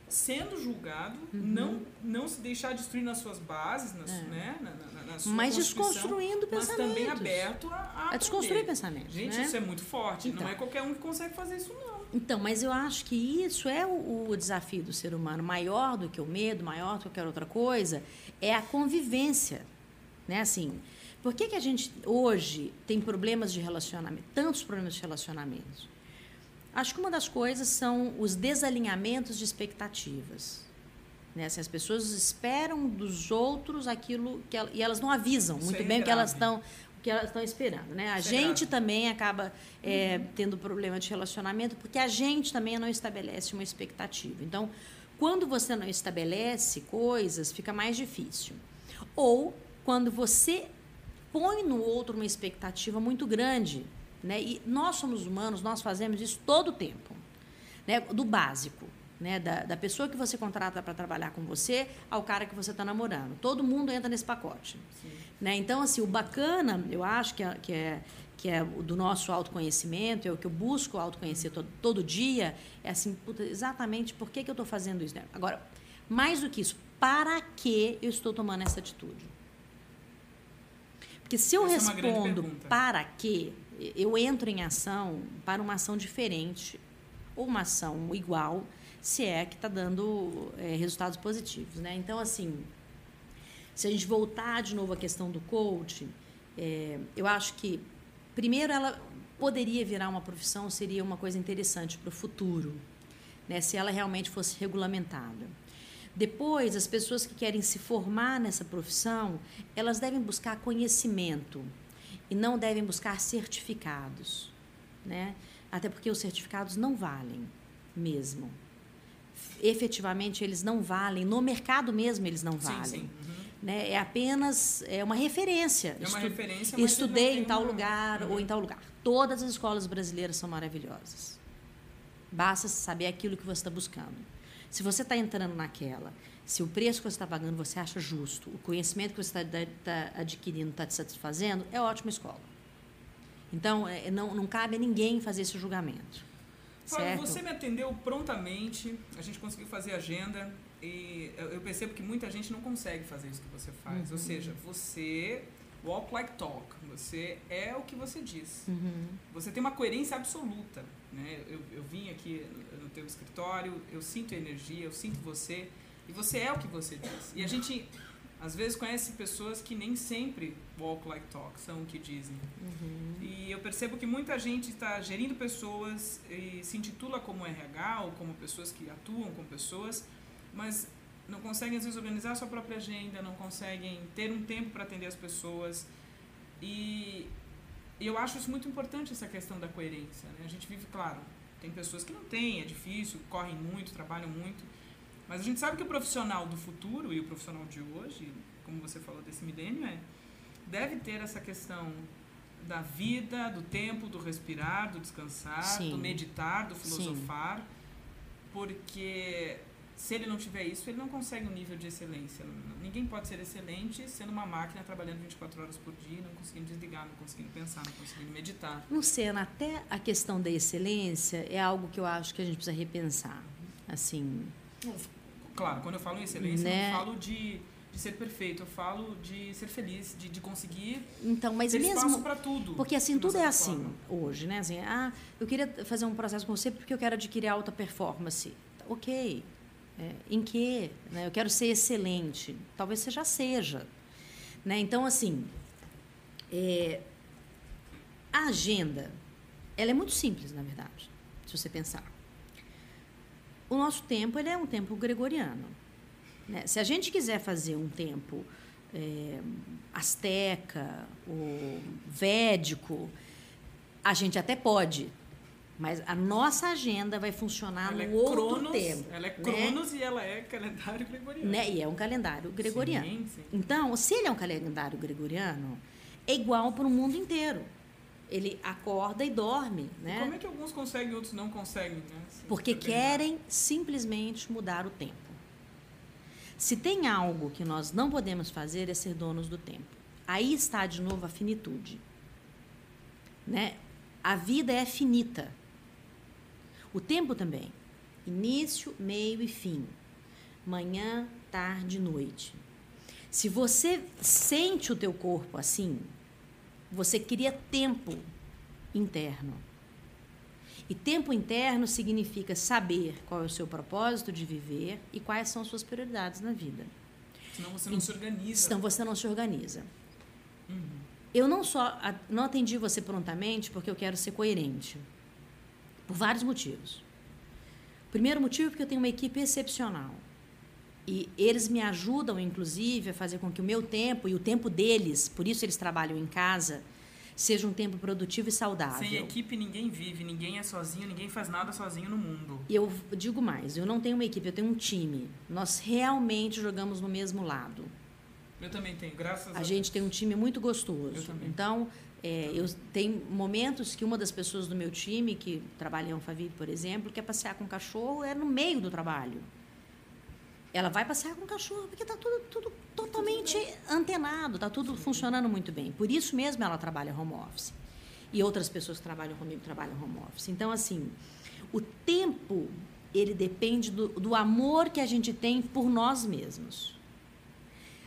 sendo julgado, Uhum. não, não se deixar destruir nas suas bases, nas, É. né, na, na, na sua Mas desconstruindo mas pensamentos. também aberto a, a, A desconstruir pensamentos. Gente, né? isso é muito forte. Então. Não é qualquer um que consegue fazer isso, não. Então, mas eu acho que isso é o, o desafio do ser humano, maior do que o medo, maior do que qualquer outra coisa, é a convivência, né? Assim, por que, que a gente hoje tem problemas de relacionamento, tantos problemas de relacionamentos? Acho que uma das coisas são os desalinhamentos de expectativas. Né? Assim, as pessoas esperam dos outros aquilo que e elas não avisam Isso muito é bem o que elas estão que elas estão esperando, né? A Isso é gente também acaba é, tendo problema de relacionamento porque a gente também não estabelece uma expectativa. Então, quando você não estabelece coisas, fica mais difícil. Ou quando você põe no outro uma expectativa muito grande. Né? E nós somos humanos, nós fazemos isso todo o tempo. Né? Do básico. Né? Da, da pessoa que você contrata para trabalhar com você ao cara que você está namorando. Todo mundo entra nesse pacote. Né? Então, assim, o bacana, eu acho que é, que é, que é do nosso autoconhecimento, é o que eu busco autoconhecer todo, todo dia, é assim, puta, exatamente por que, que eu estou fazendo isso. Né? Agora, mais do que isso, para que eu estou tomando essa atitude? Porque se eu essa é respondo é para que, eu entro em ação para uma ação diferente ou uma ação igual, se é que está dando é, resultados positivos. Né? Então, assim, se a gente voltar de novo à questão do coach, é, eu acho que, primeiro, ela poderia virar uma profissão, seria uma coisa interessante para o futuro, né? se ela realmente fosse regulamentada. Depois, as pessoas que querem se formar nessa profissão, elas devem buscar conhecimento e não devem buscar certificados, né? Até porque os certificados não valem mesmo. Efetivamente, eles não valem. No mercado mesmo, eles não valem. Sim, sim. Uhum. Né? É apenas é uma referência. É uma Estu referência, Estudei em tal uma... lugar uhum. ou em tal lugar. Todas as escolas brasileiras são maravilhosas. Basta saber aquilo que você está buscando. Se você está entrando naquela, se o preço que você está pagando você acha justo, o conhecimento que você está tá adquirindo está te satisfazendo, é ótima escola. Então, é, não, não cabe a ninguém fazer esse julgamento. Fábio, você me atendeu prontamente, a gente conseguiu fazer agenda e eu percebo que muita gente não consegue fazer isso que você faz. Uhum. Ou seja, você walk like talk, você é o que você diz. Uhum. Você tem uma coerência absoluta. Né? Eu, eu vim aqui no teu escritório, eu sinto energia, eu sinto você e você é o que você diz. E a gente às vezes conhece pessoas que nem sempre walk like talk, são o que dizem. Uhum. E eu percebo que muita gente está gerindo pessoas e se intitula como RH ou como pessoas que atuam com pessoas, mas não conseguem às vezes organizar a sua própria agenda, não conseguem ter um tempo para atender as pessoas. E, eu acho isso muito importante, essa questão da coerência. Né? A gente vive, claro, tem pessoas que não têm, é difícil, correm muito, trabalham muito, mas a gente sabe que o profissional do futuro e o profissional de hoje, como você falou desse milênio, é, deve ter essa questão da vida, do tempo, do respirar, do descansar, Sim. do meditar, do filosofar, Sim. porque se ele não tiver isso, ele não consegue um nível de excelência. Ninguém pode ser excelente sendo uma máquina trabalhando 24 horas por dia, não conseguindo desligar, não conseguindo pensar, não conseguindo meditar. Luciana, até a questão da excelência é algo que eu acho que a gente precisa repensar. Assim. Claro, quando eu falo em excelência, né? eu não falo de, de ser perfeito, eu falo de ser feliz, de, de conseguir então, mas ter mesmo, espaço para tudo. Porque assim, tudo é assim forma. hoje, né? Assim, ah, eu queria fazer um processo com você porque eu quero adquirir alta performance. Ok, é, em que? Né? Eu quero ser excelente. Talvez você já seja. Né? Então, assim, é, a agenda, ela é muito simples, na verdade, se você pensar. O nosso tempo ele é um tempo gregoriano. Né? Se a gente quiser fazer um tempo é, asteca, ou védico, a gente até pode, mas a nossa agenda vai funcionar ela no é outro cronos, tempo. Ela é né? Cronos né? e ela é calendário gregoriano. Né? E é um calendário gregoriano. Sim, sim. Então, se ele é um calendário gregoriano, é igual para o mundo inteiro. Ele acorda e dorme. Né? E como é que alguns conseguem e outros não conseguem? Né? Porque querem simplesmente mudar o tempo. Se tem algo que nós não podemos fazer é ser donos do tempo. Aí está de novo a finitude. Né? A vida é finita. O tempo também. Início, meio e fim. Manhã, tarde, noite. Se você sente o teu corpo assim, você cria tempo interno. E tempo interno significa saber qual é o seu propósito de viver e quais são as suas prioridades na vida. Senão você não e, se organiza. Senão você não se organiza. Uhum. Eu não só não atendi você prontamente porque eu quero ser coerente. Por vários motivos. Primeiro motivo, porque eu tenho uma equipe excepcional. E eles me ajudam, inclusive, a fazer com que o meu tempo e o tempo deles, por isso eles trabalham em casa, seja um tempo produtivo e saudável. Sem equipe ninguém vive, ninguém é sozinho, ninguém faz nada sozinho no mundo. Eu digo mais, eu não tenho uma equipe, eu tenho um time. Nós realmente jogamos no mesmo lado. Eu também tenho, graças a, a gente tem um time muito gostoso. Eu também. Então, é, eu tem momentos que uma das pessoas do meu time, que trabalha em Alphaville, por exemplo, quer passear com o cachorro, é no meio do trabalho. Ela vai passear com o cachorro porque está tudo, tudo totalmente antenado, está tudo funcionando muito bem. Por isso mesmo ela trabalha home office. E outras pessoas que trabalham comigo trabalham home office. Então, assim, o tempo, ele depende do, do amor que a gente tem por nós mesmos.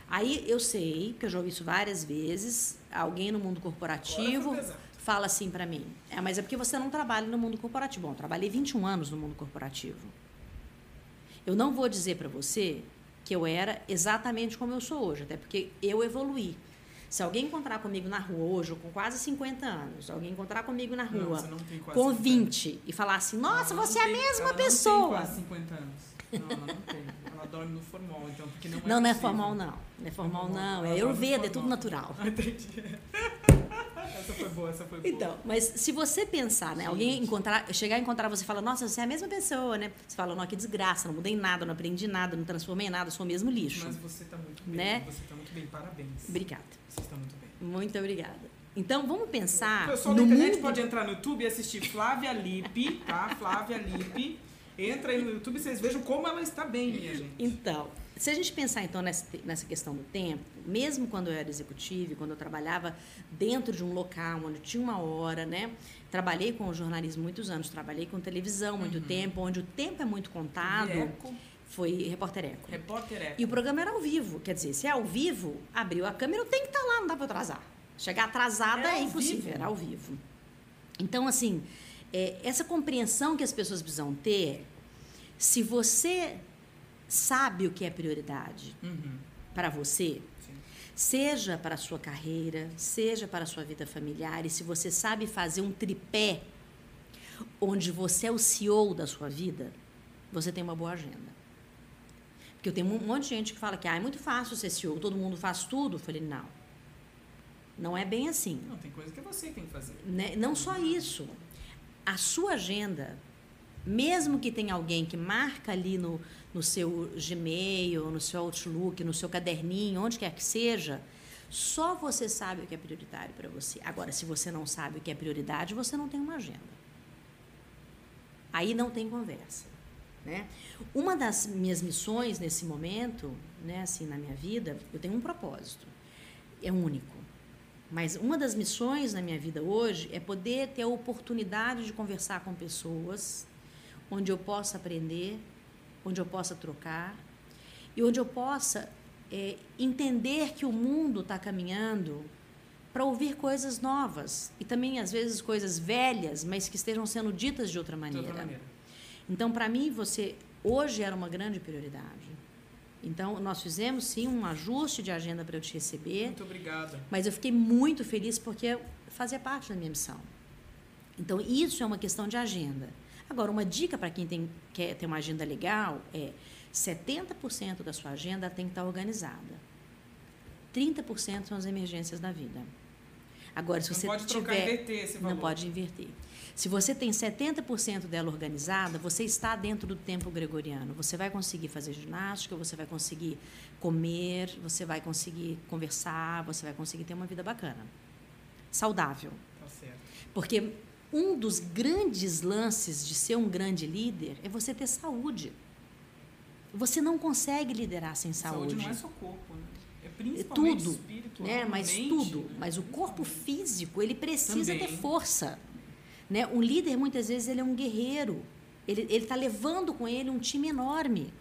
Aí eu sei, que eu já ouvi isso várias vezes, alguém no mundo corporativo fala assim para mim: é, mas é porque você não trabalha no mundo corporativo. Bom, eu trabalhei 21 anos no mundo corporativo. Eu não vou dizer para você que eu era exatamente como eu sou hoje, até porque eu evoluí. Se alguém encontrar comigo na rua hoje, com quase 50 anos, alguém encontrar comigo na rua não, com 20 e falar assim: Nossa, você é a mesma ela pessoa. Não tem quase 50 anos. Não, ela não tem. Ela dorme no formal, então, porque não é Não, não é possível. formal, não. Não é formal, não. É Ayurveda, é tudo natural. [LAUGHS] Entendi. Essa foi boa, essa foi boa. Então, mas se você pensar, né? Alguém encontrar, chegar a encontrar você e falar, nossa, você é a mesma pessoa, né? Você fala, não, que desgraça, não mudei nada, não aprendi nada, não transformei nada, sou o mesmo lixo. Mas você está muito bem. Né? Você está muito bem, parabéns. Obrigada. Você está muito bem. Muito obrigada. Então, vamos pensar O pessoal da internet mundo... pode entrar no YouTube e assistir Flávia Lippe, tá? Flávia Lippe. Entra aí no YouTube e vocês vejam como ela está bem, minha gente. Então, se a gente pensar então nessa, nessa questão do tempo, mesmo quando eu era executiva, quando eu trabalhava dentro de um local onde tinha uma hora, né? Trabalhei com jornalismo muitos anos, trabalhei com televisão muito tempo, onde o tempo é muito contado. Eco, Foi repórter Eco. repórter Eco. E o programa era ao vivo. Quer dizer, se é ao vivo, abriu a câmera, eu tenho que estar lá, não dá para atrasar. Chegar atrasada Era é impossível, vivo. era ao vivo. Então, assim, é, essa compreensão que as pessoas precisam ter, se você sabe o que é prioridade Uhum. para você, Sim. seja para a sua carreira, seja para a sua vida familiar, e se você sabe fazer um tripé onde você é o CEO da sua vida, você tem uma boa agenda. Porque eu tenho um monte de gente que fala que ah, é muito fácil ser CEO, todo mundo faz tudo. Eu falei, não. Não é bem assim. Não, tem coisa que você tem que fazer. Né? Não só isso. A sua agenda, mesmo que tenha alguém que marca ali no, no seu Gmail, no seu Outlook, no seu caderninho, onde quer que seja, só você sabe o que é prioritário para você. Agora, se você não sabe o que é prioridade, você não tem uma agenda. Aí não tem conversa. Né? Uma das minhas missões nesse momento, né, assim, na minha vida, eu tenho um propósito. É único. Mas uma das missões na minha vida hoje é poder ter a oportunidade de conversar com pessoas onde eu possa aprender, onde eu possa trocar e onde eu possa é, entender que o mundo está caminhando para ouvir coisas novas e também às vezes coisas velhas, mas que estejam sendo ditas de outra De maneira. outra maneira. Então, para mim, você hoje era uma grande prioridade. Então, nós fizemos sim um ajuste de agenda para eu te receber. Muito obrigada. Mas eu fiquei muito feliz porque fazia parte da minha missão. Então, isso é uma questão de agenda. Agora, uma dica para quem tem, quer ter uma agenda legal é 70% da sua agenda tem que estar organizada. 30% são as emergências da vida. Agora, se Não você pode trocar tiver... inverter esse valor. Não pode inverter. Se você tem 70% dela organizada, você está dentro do tempo gregoriano. Você vai conseguir fazer ginástica, você vai conseguir comer, você vai conseguir conversar, você vai conseguir ter uma vida bacana. Saudável. Tá certo. Porque um dos grandes lances de ser um grande líder é você ter saúde. Você não consegue liderar sem saúde. Saúde não é só corpo, né? É É principalmente tudo, espírito, né? Mas mente, tudo, né? mas o corpo físico ele precisa Também. ter força, né? Um líder muitas vezes ele é um guerreiro, ele ele está levando com ele um time enorme,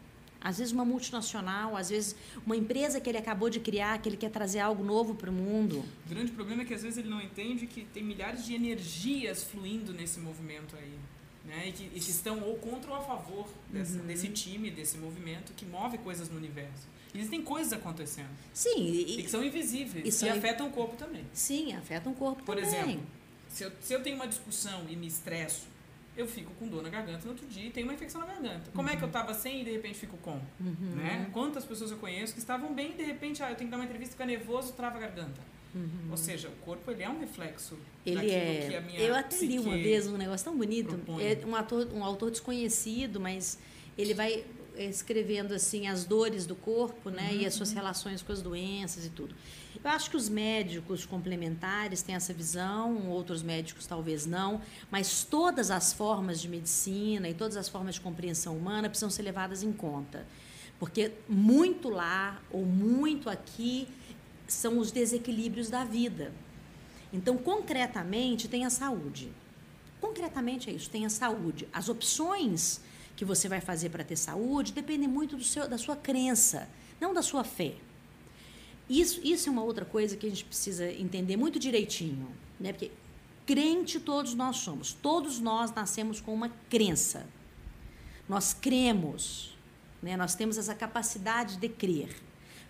às vezes uma multinacional, às vezes uma empresa que ele acabou de criar, que ele quer trazer algo novo para o mundo. O grande problema é que às vezes ele não entende que tem milhares de energias fluindo nesse movimento aí. Né? E, que, e que estão ou contra ou a favor dessa- Uhum. desse time, desse movimento que move coisas no universo. Existem coisas acontecendo Sim, e, e, que são invisíveis e e, são in- afetam o corpo também. sim, afeta um corpo Por também. exemplo, se eu, se eu tenho uma discussão e me estresso, eu fico com dor na garganta no outro dia e tenho uma infecção na garganta. Como é que eu estava sem e de repente fico com? Uhum. Né? Quantas pessoas eu conheço que estavam bem e de repente ah, eu tenho que dar uma entrevista, fica nervoso, trava a garganta. Ou seja, o corpo ele é um reflexo Uhum. Ele daquilo é. que a minha eu até li uma vez um negócio tão bonito. propõe. É um, ator, um autor desconhecido, mas ele vai escrevendo assim as dores do corpo, né, uhum, e as suas uhum. relações com as doenças e tudo. Eu acho que os médicos complementares têm essa visão, outros médicos talvez não, mas todas as formas de medicina e todas as formas de compreensão humana precisam ser levadas em conta. Porque muito lá ou muito aqui são os desequilíbrios da vida. Então, concretamente, tem a saúde. Concretamente é isso, tem a saúde. As opções que você vai fazer para ter saúde dependem muito do seu, da sua crença, não da sua fé. Isso, isso é uma outra coisa que a gente precisa entender muito direitinho, né? Porque crente todos nós somos, todos nós nascemos com uma crença. Nós cremos, né? Nós temos essa capacidade de crer.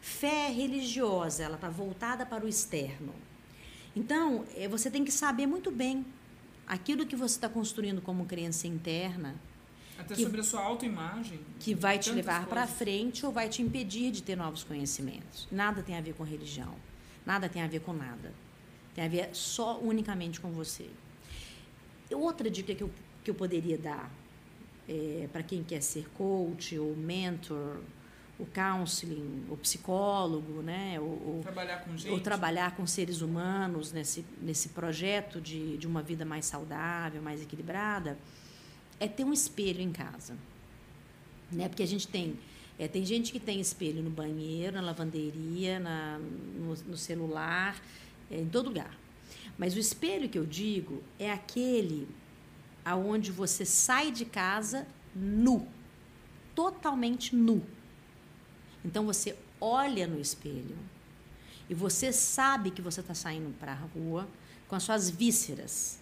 Fé religiosa, ela está voltada para o externo. Então, é, você tem que saber muito bem aquilo que você está construindo como crença interna até que, sobre a sua autoimagem. Que vai te levar para frente ou vai te impedir de ter novos conhecimentos. Nada tem a ver com religião. Nada tem a ver com nada. Tem a ver só unicamente com você. Outra dica que eu, que eu poderia dar é, para quem quer ser coach ou mentor, o counseling, o psicólogo, né? O, trabalhar com gente. Ou trabalhar com seres humanos nesse, nesse projeto de, de uma vida mais saudável, mais equilibrada é ter um espelho em casa. Né? Porque a gente tem. É, tem gente que tem espelho no banheiro, na lavanderia, na, no, no celular, é, em todo lugar. Mas o espelho que eu digo é aquele aonde você sai de casa nu, totalmente nu. Então você olha no espelho e você sabe que você está saindo para a rua com as suas vísceras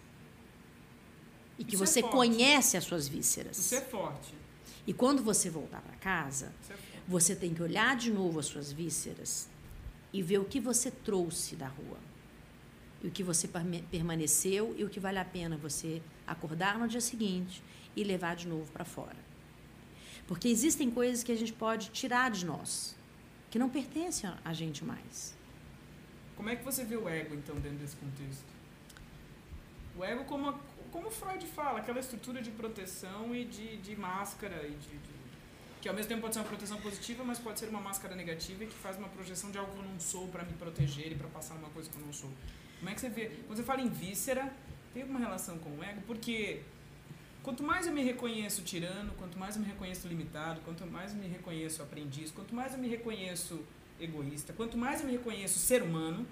e que Isso é você é conhece as suas vísceras. Isso é forte. E quando você voltar para casa, é você tem que olhar de novo as suas vísceras e ver o que você trouxe da rua. E o que você permaneceu e o que vale a pena você acordar no dia seguinte e levar de novo para fora. Porque existem coisas que a gente pode tirar de nós, que não pertencem a gente mais. Como é que você vê o ego, então, dentro desse contexto? O ego como a como Freud fala, aquela estrutura de proteção e de, de máscara, e de, de, que ao mesmo tempo pode ser uma proteção positiva, mas pode ser uma máscara negativa e que faz uma projeção de algo que eu não sou para me proteger e para passar uma coisa que eu não sou. Como é que você vê? Quando você fala em víscera, tem alguma relação com o ego? Porque quanto mais eu me reconheço tirano, quanto mais eu me reconheço limitado, quanto mais eu me reconheço aprendiz, quanto mais eu me reconheço egoísta, quanto mais eu me reconheço ser humano,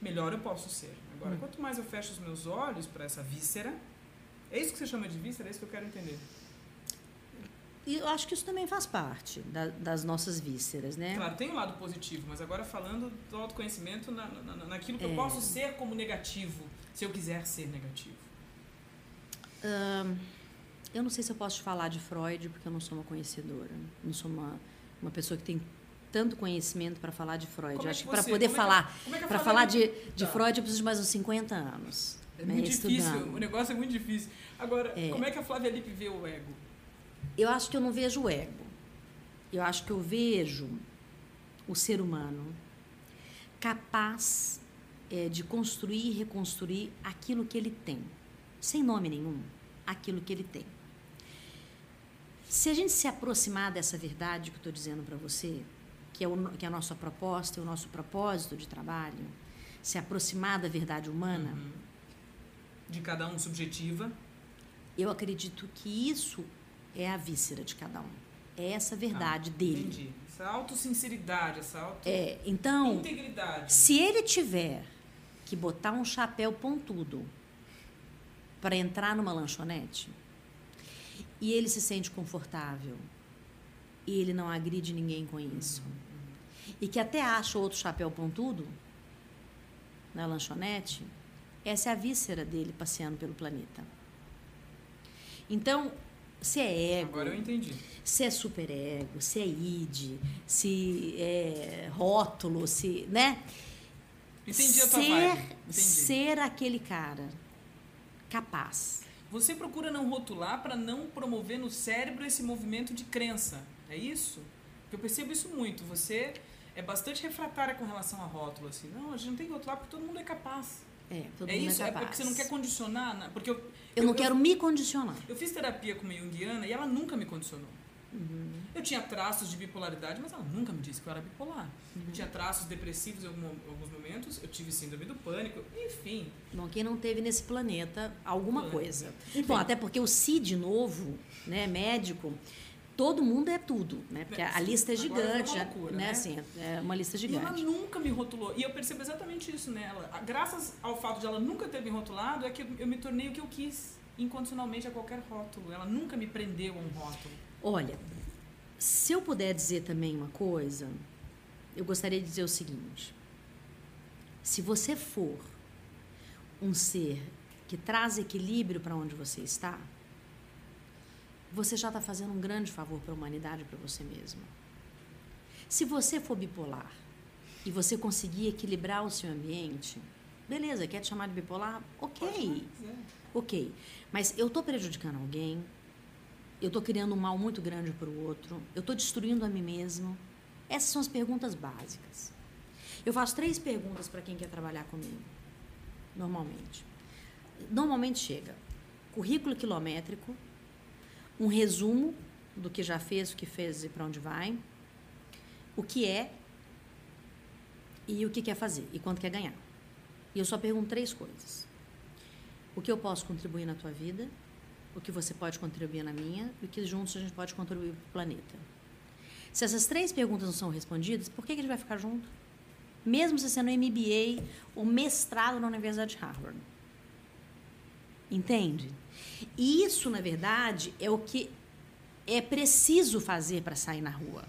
melhor eu posso ser. Agora, hum. quanto mais eu fecho os meus olhos para essa víscera, é isso que você chama de víscera? É isso que eu quero entender. E eu acho que isso também faz parte da, das nossas vísceras, né? Claro, tem um lado positivo, mas agora falando do autoconhecimento na, na, naquilo que é. eu posso ser como negativo, se eu quiser ser negativo. eu não sei se eu posso te falar de Freud, porque eu não sou uma conhecedora. Não sou uma, uma pessoa que tem tanto conhecimento para falar de Freud. É acho que para poder como falar, é que, para falar de, de tá. Freud eu preciso de mais uns 50 anos. É muito difícil, o negócio é muito difícil. Agora, é. como é que a Flávia Lippe vê o ego? Eu acho que eu não vejo o ego. Eu acho que eu vejo o ser humano capaz é, de construir e reconstruir aquilo que ele tem, sem nome nenhum, aquilo que ele tem. Se a gente se aproximar dessa verdade que eu estou dizendo para você, que é, o, que é a nossa proposta, o nosso propósito de trabalho, se aproximar da verdade humana, uhum de cada um subjetiva? Eu acredito que isso é a víscera de cada um. É essa verdade ah, dele. Entendi. Essa autossinceridade, essa auto é, então, integridade. Se ele tiver que botar um chapéu pontudo para entrar numa lanchonete e ele se sente confortável e ele não agride ninguém com isso uhum. e que até acha outro chapéu pontudo na lanchonete, essa é a víscera dele passeando pelo planeta. Então, se é ego. Agora eu entendi. Se é superego, se é id, se é rótulo, se. né? Entendi a tua ser, vibe. Entendi. Ser aquele cara capaz. Você procura não rotular para não promover no cérebro esse movimento de crença. É isso? Eu percebo isso muito. Você é bastante refratária com relação a rótulo. Assim. Não, a gente não tem que rotular porque todo mundo é capaz. É, todo é mundo isso, é, é porque você não quer condicionar, né? porque eu, eu, eu não quero eu, me condicionar. Eu fiz terapia com uma junguiana e ela nunca me condicionou. Uhum. Eu tinha traços de bipolaridade, mas ela nunca me disse que eu era bipolar. Uhum. Eu tinha traços depressivos em alguns momentos, eu tive síndrome do pânico, enfim. Bom, quem não teve nesse planeta alguma pânico. coisa. Enfim. Bom, até porque o CID novo, né, médico, todo mundo é tudo, né? Porque a lista é gigante, é loucura, né? né? Assim, é uma lista gigante. E ela nunca me rotulou. E eu percebo exatamente isso nela. Graças ao fato de ela nunca ter me rotulado, é que eu me tornei o que eu quis incondicionalmente a qualquer rótulo. Ela nunca me prendeu a um rótulo. Olha, se eu puder dizer também uma coisa, eu gostaria de dizer o seguinte: se você for um ser que traz equilíbrio para onde você está, você já está fazendo um grande favor para a humanidade e para você mesmo. Se você for bipolar e você conseguir equilibrar o seu ambiente, beleza, quer te chamar de bipolar? Ok. Ok. Mas eu estou prejudicando alguém, eu estou criando um mal muito grande para o outro, eu estou destruindo a mim mesmo. Essas são as perguntas básicas. Eu faço três perguntas para quem quer trabalhar comigo, normalmente. Normalmente chega currículo quilométrico, um resumo do que já fez, o que fez e para onde vai, o que é e o que quer fazer e quanto quer ganhar. E eu só pergunto três coisas: o que eu posso contribuir na tua vida, o que você pode contribuir na minha e o que juntos a gente pode contribuir para o planeta. Se essas três perguntas não são respondidas, por que, que a gente vai ficar junto? Mesmo se sendo MBA ou mestrado na Universidade de Harvard. Entende? E isso, na verdade, é o que é preciso fazer para sair na rua.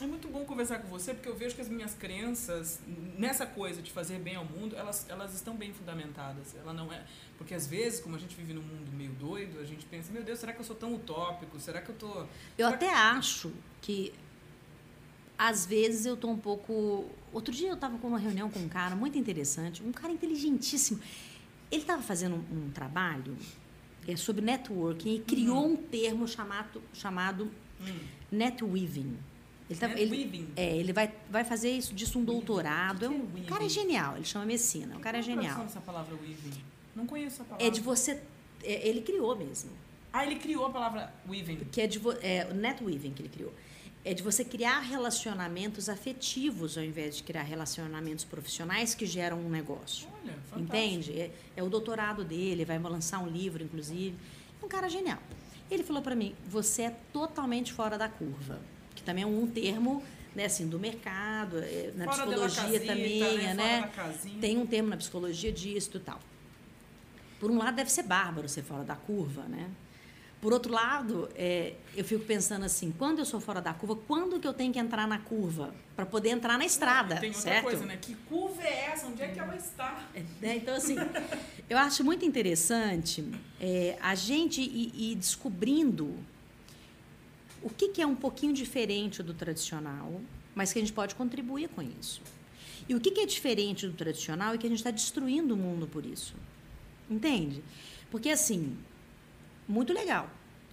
É muito bom conversar com você, porque eu vejo que as minhas crenças nessa coisa de fazer bem ao mundo, elas, elas estão bem fundamentadas. Ela não é, porque às vezes, como a gente vive num mundo meio doido, a gente pensa, meu Deus, será que eu sou tão utópico? Será que eu tô Eu até que... acho que às vezes eu tô um pouco, outro dia eu estava com uma reunião com um cara muito interessante, um cara inteligentíssimo. Ele estava fazendo um, um, trabalho é, sobre networking e criou uhum. um termo chamado chamado uhum. netweaving ele, tá, ele, é, ele vai, vai fazer isso disso um doutorado. É um, o cara é genial, ele chama Messina. O cara é genial. essa palavra weaving? Não conheço essa palavra. É de você. É, ele criou mesmo. Ah, ele criou a palavra weaving. Que é de é, net weaving que ele criou. É de você criar relacionamentos afetivos ao invés de criar relacionamentos profissionais que geram um negócio. Olha, fantástico. Entende? É, é o doutorado dele, vai lançar um livro, inclusive. É um cara genial. Ele falou para mim: você é totalmente fora da curva que também é um termo né, assim, do mercado, é, na Fora psicologia também, né? né? Tem um termo na psicologia disso e tal. Por um lado, deve ser bárbaro ser fora da curva, né? Por outro lado, é, eu fico pensando assim, quando eu sou fora da curva, quando que eu tenho que entrar na curva para poder entrar na estrada, Não, tem outra certo? coisa, né? Que curva é essa? Onde é que ela está? É, né? Então, assim, eu acho muito interessante é, a gente ir, ir descobrindo o que, que é um pouquinho diferente do tradicional, mas que a gente pode contribuir com isso. E o que, que é diferente do tradicional e que a gente está destruindo o mundo por isso. Entende? Porque, assim, muito legal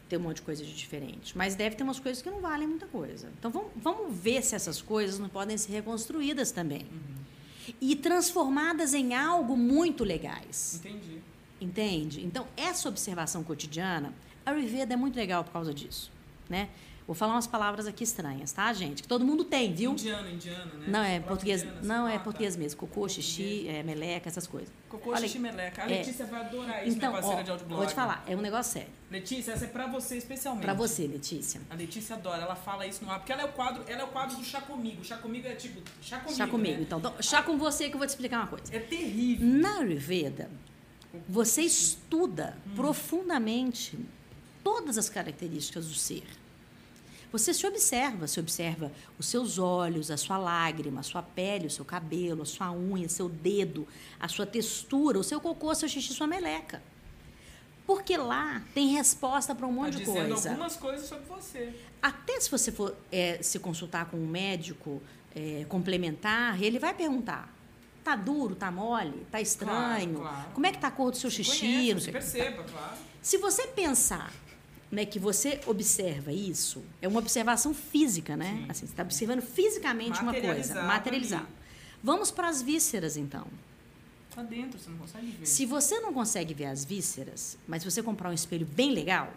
ter um monte de coisa de diferente, mas deve ter umas coisas que não valem muita coisa. Então, vamos, vamos ver se essas coisas não podem ser reconstruídas também. Uhum. E transformadas em algo muito legais. Entendi. Entende? Então, essa observação cotidiana, a Ayurveda é muito legal por causa disso né? Vou falar umas palavras aqui estranhas, tá, gente? Que todo mundo tem, viu? Indiano, indiano, né? Não, é português. Não, é português mesmo. Cocô, xixi, é, meleca, essas coisas. Cocô, Olha, xixi, meleca. A é, Letícia vai adorar isso, então, minha parceira ó, de audioblog. Vou te falar, é um negócio sério. Letícia, essa é pra você especialmente. Pra você, Letícia. A Letícia adora, ela fala isso no ar, porque ela é o quadro, ela é o quadro do chá comigo. Chá comigo é tipo, chá comigo. Chá comigo, né? então, então. Chá com você que eu vou te explicar uma coisa. É terrível. Na Ayurveda, você estuda hum. profundamente todas as características do ser. Você se observa, se observa os seus olhos, a sua lágrima, a sua pele, o seu cabelo, a sua unha, seu dedo, a sua textura, o seu cocô, seu xixi, sua meleca. Porque lá tem resposta para um monte tá de coisa. algumas coisas sobre você. Até se você for é, se consultar com um médico é, complementar, ele vai perguntar: tá duro, tá mole, tá estranho? Claro, claro. Como é que tá a cor do seu xixi? Conhece, sei perceba, tá. claro. Se você pensar né, que você observa isso, é uma observação física, né? Sim. Assim, você está observando fisicamente uma coisa, materializar. Vamos para as vísceras, então. Está dentro, você não consegue ver. Se você não consegue ver as vísceras, mas você comprar um espelho bem legal,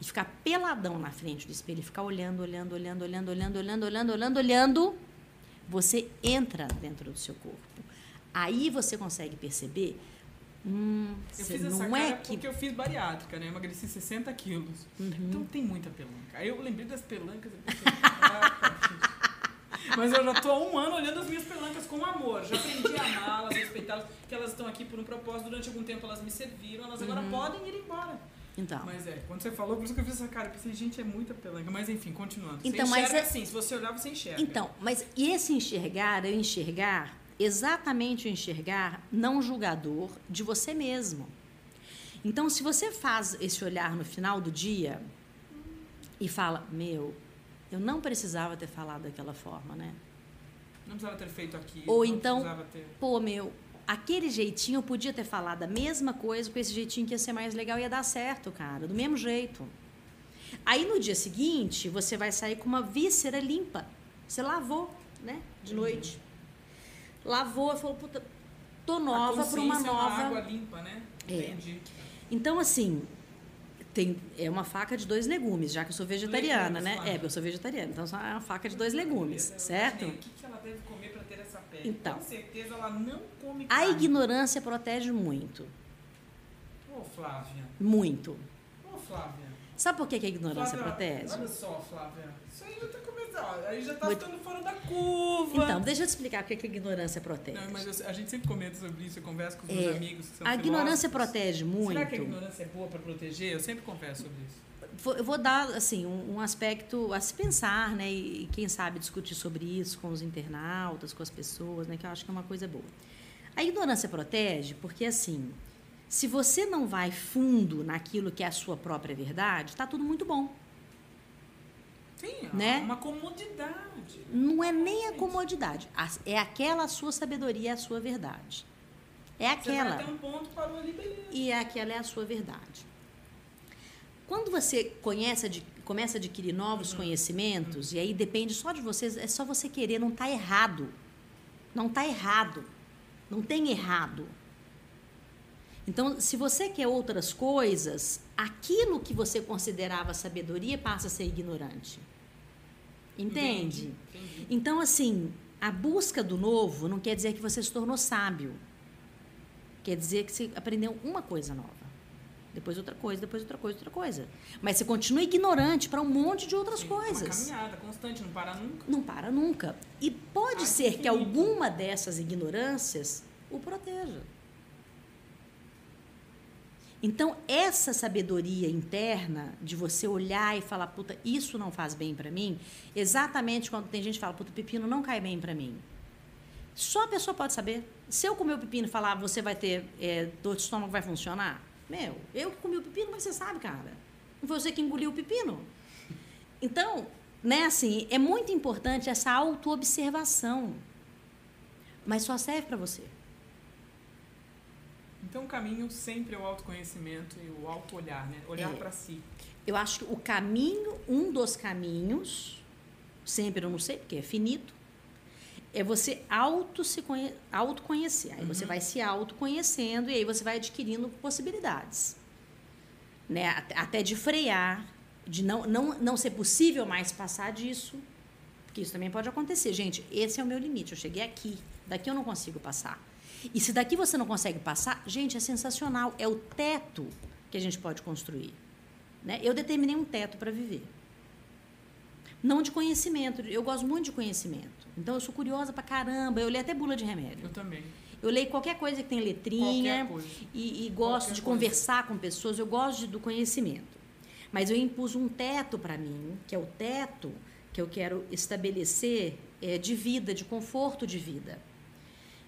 e ficar peladão na frente do espelho, e ficar olhando, olhando, olhando, olhando, olhando, olhando, olhando, olhando, olhando, você entra dentro do seu corpo. Aí você consegue perceber. Hum, eu fiz essa não cara é que porque eu fiz bariátrica, né? Eu emagreci 60 quilos. Então tem muita pelanca. Aí eu lembrei das pelancas. Eu pensei, "Ah, [LAUGHS] Mas eu já tô há um ano olhando as minhas pelancas com amor. Já aprendi a amá-las, respeitá-las, que elas estão aqui por um propósito. Durante algum tempo elas me serviram, elas agora podem ir embora. Então, Mas é, quando você falou, por isso que eu fiz essa cara. Eu pensei, gente, é muita pelanca. Mas enfim, continuando. Você Então, mas enxerga é- assim, se você olhar, você enxerga. então, mas e esse enxergar é o enxergar exatamente o enxergar não julgador de você mesmo. Então, se você faz esse olhar no final do dia e fala, meu, eu não precisava ter falado daquela forma, né? Não precisava ter feito aquilo. Ou então- ter... Pô, meu, aquele jeitinho eu podia ter falado a mesma coisa com esse jeitinho que ia ser mais legal, ia dar certo, cara, do mesmo jeito. Aí no dia seguinte, você vai sair com uma víscera limpa. Você lavou, né? De Uhum. noite. Lavou e falou, puta, tô A nova para uma consciência é uma nova. água limpa, né? É. Entendi. Então, assim, tem, é uma faca de dois legumes, já que eu sou vegetariana, Legumes, né? claro. É, eu sou vegetariana, então é uma faca de dois legumes, Eu certo? O que que ela deve comer para ter essa pele? Então. Com certeza ela não come A carne. ignorância protege muito, Ô, Flávia. muito. Ô, Flávia. Sabe por que, que a ignorância Flávia, protege? Olha só, Flávia. Isso aí já tá Muito- ficando fora da curva. Então, deixa eu te explicar por que que a ignorância protege. Não, mas eu- a gente sempre comenta sobre isso, eu converso com os meus É, amigos que são A ignorância filósofos. protege muito. Será que a ignorância é boa para proteger? Eu sempre converso sobre isso. Eu vou dar assim um, um aspecto a se pensar, né? E, e quem sabe discutir sobre isso com os internautas, com as pessoas, né? Que eu acho que é uma coisa boa. A ignorância protege porque assim, se você não vai fundo naquilo que é a sua própria verdade, está tudo muito bom. Sim, Né? é uma comodidade. Não é nem a comodidade, é aquela sua sabedoria, é a sua verdade. É Você vai aquela. um ponto, parou ali, beleza. e aquela é a sua verdade. Quando você conhece, começa a adquirir novos conhecimentos, e aí depende só de vocês, é só você querer, não está errado. Não está errado. Não tem errado. Então, se você quer outras coisas, aquilo que você considerava sabedoria passa a ser ignorante. Entende? Entendi. Então, assim, a busca do novo não quer dizer que você se tornou sábio. Quer dizer que você aprendeu uma coisa nova. Depois outra coisa, depois outra coisa, outra coisa. Mas você continua ignorante para um monte de outras Sim, coisas. É uma caminhada constante, não para nunca. Não para nunca. E pode ser que alguma dessas ignorâncias o proteja. Então, essa sabedoria interna de você olhar e falar, puta, isso não faz bem para mim, exatamente quando tem gente que fala, puta, pepino não cai bem para mim. Só a pessoa pode saber. Se eu comer o pepino e falar, você vai ter é, dor de estômago, vai funcionar? Meu, eu que comi o pepino, mas você sabe, cara. Não foi você que engoliu o pepino. Então, né, assim, é muito importante essa autoobservação. Mas só serve para você. Então o caminho sempre é o autoconhecimento e o auto-olhar, né? Olhar É. para si. Eu acho que o caminho, um dos caminhos, sempre eu não sei, porque é finito, é você auto se conhe autoconhecer. Aí você vai se autoconhecendo e aí você vai adquirindo possibilidades. Né? Até- Até de frear, de não, não, não ser possível mais passar disso. Porque isso também pode acontecer. Gente, esse é o meu limite. Eu cheguei aqui. Daqui eu não consigo passar. E se daqui você não consegue passar, gente, é sensacional. É o teto que a gente pode construir. Né? Eu determinei um teto para viver. Não de conhecimento. Eu gosto muito de conhecimento. Então, eu sou curiosa pra caramba. Eu leio até bula de remédio. Eu também. Eu leio qualquer coisa que tem letrinha e, e gosto Qualquer de coisa. conversar com pessoas. Eu gosto de- do conhecimento. Mas eu impus um teto para mim, que é o teto que eu quero estabelecer é, de vida, de conforto de vida.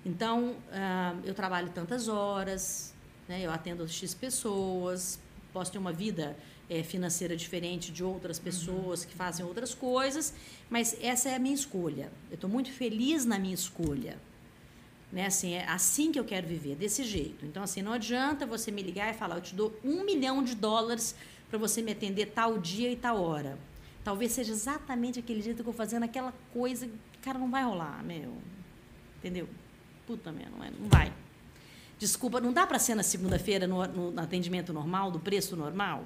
Então, ah, eu trabalho tantas horas, né, eu atendo X pessoas, posso ter uma vida eh, financeira diferente de outras pessoas que fazem outras coisas, mas essa é a minha escolha. Eu estou muito feliz na minha escolha. Né? Assim, é assim que eu quero viver, desse jeito. Então, assim, não adianta você me ligar e falar, eu te dou um milhão de dólares para você me atender tal dia e tal hora. Talvez seja exatamente aquele jeito que eu vou fazendo aquela coisa, cara, não vai rolar, meu. Entendeu? Puta merda, não, é, não vai. Desculpa, não dá para ser na segunda-feira no, no atendimento normal, do preço normal?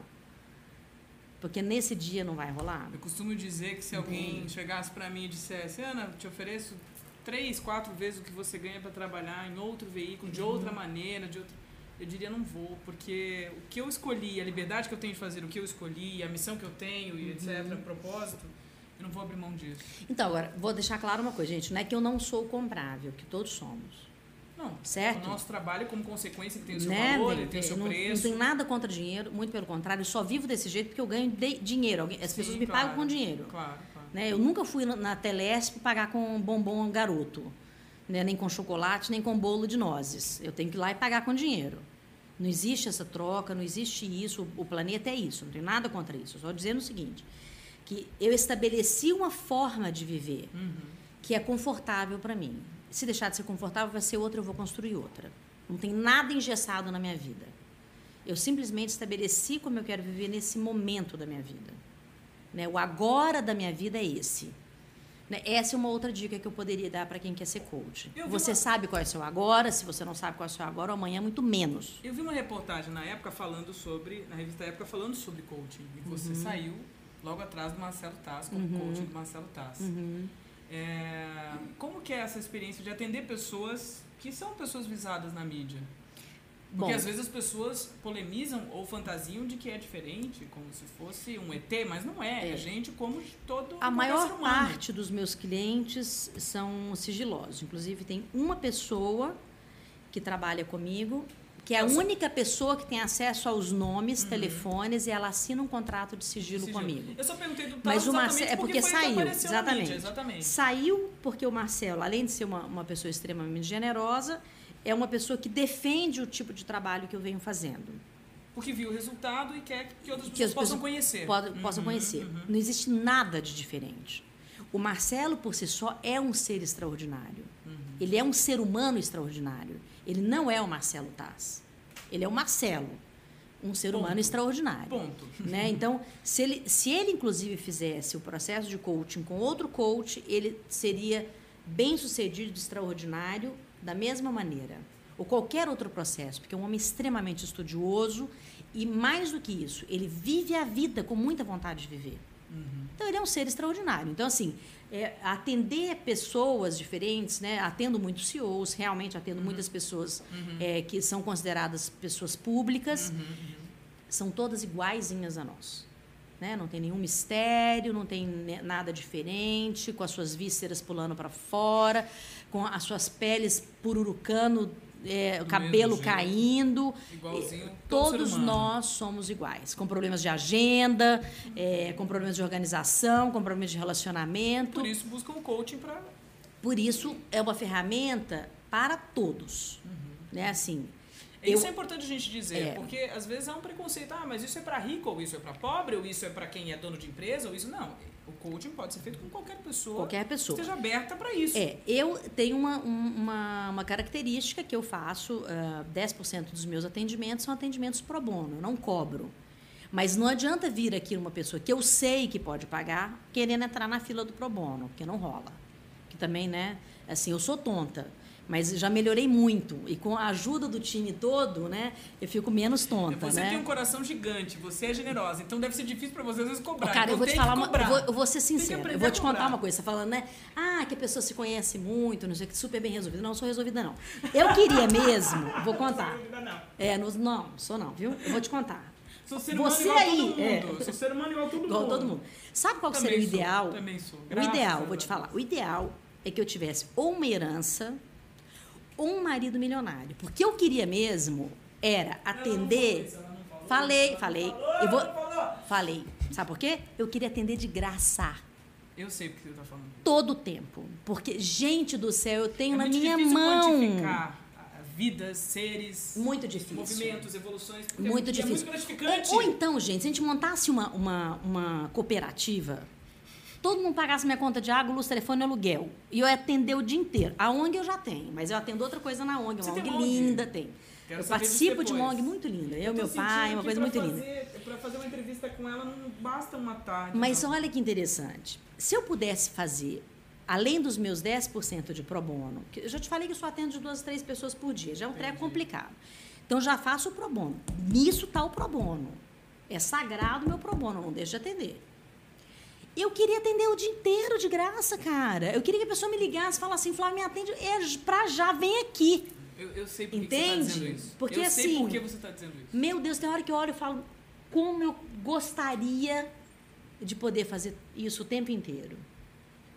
Porque nesse dia não vai rolar. Eu costumo dizer que se alguém chegasse para mim e dissesse, Ana, te ofereço três, quatro vezes o que você ganha para trabalhar em outro veículo, de outra uhum. maneira, de outra... eu diria não vou, porque o que eu escolhi, a liberdade que eu tenho de fazer o que eu escolhi, a missão que eu tenho e etc, uhum. propósito, eu não vou abrir mão disso. Então, agora, vou deixar claro uma coisa, gente, não é que eu não sou comprável, que todos somos. Não, certo? O nosso trabalho, como consequência, tem o seu né? valor, ele tem o seu não, preço. Não tem nada contra dinheiro, muito pelo contrário, eu só vivo desse jeito porque eu ganho dinheiro. As Sim, pessoas me claro, pagam com dinheiro. Claro, claro. Né? Eu nunca fui na Telesp pagar com bombom garoto, né? nem com chocolate, nem com bolo de nozes. Eu tenho que ir lá e pagar com dinheiro. Não existe essa troca, não existe isso. O planeta é isso, não tem nada contra isso. Só dizendo o seguinte, que eu estabeleci uma forma de viver uhum. que é confortável para mim. Se deixar de ser confortável, vai ser outra, eu vou construir outra. Não tem nada engessado na minha vida. Eu simplesmente estabeleci como eu quero viver nesse momento da minha vida. Né? O agora da minha vida é esse. Né? Essa é uma outra dica que eu poderia dar para quem quer ser coach. Você uma... sabe qual é o seu agora, se você não sabe qual é o seu agora, amanhã muito menos. Eu vi uma reportagem na época falando sobre, na revista Época, falando sobre coaching. E você uhum. saiu logo atrás do Marcelo Tass, como uhum. coaching do Marcelo Tass. Uhum. É, como que é essa experiência de atender pessoas que são pessoas visadas na mídia? Porque Bom, às vezes as pessoas polemizam ou fantasiam de que é diferente, como se fosse um ET, mas não é. É, é gente como todo A maior parte dos meus clientes são sigilosos. Inclusive, tem uma pessoa que trabalha comigo que é a única pessoa que tem acesso aos nomes, uhum. telefones e ela assina um contrato de sigilo, sigilo. comigo. Eu só perguntei do Mas o Marcelo é porque, porque saiu, exatamente. Mídia, exatamente. Saiu porque o Marcelo, além de ser uma, uma pessoa extremamente generosa, é uma pessoa que defende o tipo de trabalho que eu venho fazendo. Porque viu o resultado e quer que outras que pessoas possam conhecer. Pode, uhum, possam conhecer. Uhum. Não existe nada de diferente. O Marcelo, por si só, é um ser extraordinário. Uhum. Ele é um ser humano extraordinário. Ele não é o Marcelo Taz. Ele é o Marcelo, um ser Ponto. humano extraordinário. Ponto. Né? Então, se ele, se ele, inclusive, fizesse o processo de coaching com outro coach, ele seria bem sucedido, extraordinário, da mesma maneira. Ou qualquer outro processo, porque é um homem extremamente estudioso e, mais do que isso, ele vive a vida com muita vontade de viver. Uhum. Então, ele é um ser extraordinário. Então, assim, é, atender pessoas diferentes, né? Atendo muitos CEOs, realmente atendo uhum. muitas pessoas uhum. é, que são consideradas pessoas públicas. Uhum, uhum. São todas iguaizinhas a nós. Né? Não tem nenhum mistério, não tem nada diferente, com as suas vísceras pulando para fora, com as suas peles pururucando é, cabelo caindo. Igualzinho Todos nós somos iguais, com problemas de agenda, é, com problemas de organização, com problemas de relacionamento. Por isso buscam o coaching para. Por isso é uma ferramenta para todos, uhum. né? Assim. Isso eu, é importante a gente dizer, é, porque às vezes há um preconceito, ah, mas isso é para rico, ou isso é para pobre, ou isso é para quem é dono de empresa, ou isso não coaching pode ser feito com qualquer pessoa. Qualquer pessoa. Que esteja aberta para isso. É, eu tenho uma, uma, uma característica que eu faço, uh, ah, 10% dos meus atendimentos são atendimentos pro bono, eu não cobro. Mas não adianta vir aqui uma pessoa que eu sei que pode pagar, querendo entrar na fila do pro bono, porque não rola. Que também, né? Assim, eu sou tonta. Mas já melhorei muito. E com a ajuda do time todo, né, eu fico menos tonta. Você né? tem um coração gigante, você é generosa, então deve ser difícil para você às vezes cobrar. cara, então eu vou te falar uma, eu vou, eu vou ser sincera, eu vou te contar uma coisa. Você tá falando, né? Ah, que a pessoa se conhece muito, não sei o que, super bem resolvida. Não, não sou resolvida, não. Eu queria mesmo, vou contar. Não. É, no, não, sou não, viu? Eu vou te contar. Sou ser humano você igual aí, todo mundo. É. Sou ser humano igual todo igual mundo. todo mundo. Sabe qual também seria o ideal? Sou, também sou. o ideal, vou te falar. O ideal é que eu tivesse ou uma herança um marido milionário. Porque eu queria mesmo era atender. Falei, falei. Eu vou. Falei. Sabe por quê? Eu queria atender de graça. Eu sei o que você está falando. Todo o tempo. Porque, gente do céu, eu tenho é na minha mão. Quantificar vidas, seres. Muito difícil. Movimentos, evoluções. Muito é, difícil. É muito gratificante. Ou, ou, então, gente, se a gente montasse uma, uma, uma cooperativa todo mundo pagasse minha conta de água, luz, telefone e aluguel. E eu ia atender o dia inteiro. A ONG eu já tenho, mas eu atendo outra coisa na ONG. Uma ONG, ONG linda, tem. Quero eu participo de uma ONG muito linda. Eu, eu meu pai, uma coisa muito fazer, linda. Para fazer uma entrevista com ela não basta uma tarde. Mas não. olha que interessante. Se eu pudesse fazer, além dos meus 10% de pro bono, que eu já te falei que eu só atendo de duas, três pessoas por dia, já é um treco complicado. Então já faço o pro bono. Nisso está o pro bono. É sagrado meu pro bono, não deixa de atender. Eu queria atender o dia inteiro de graça, cara. Eu queria que a pessoa me ligasse e falasse assim, Flávia, me atende é pra já, vem aqui. Eu, eu sei por que Entende? você está dizendo isso. Porque eu assim, sei por que você está dizendo isso. Meu Deus, tem hora que eu olho e falo, como eu gostaria de poder fazer isso o tempo inteiro.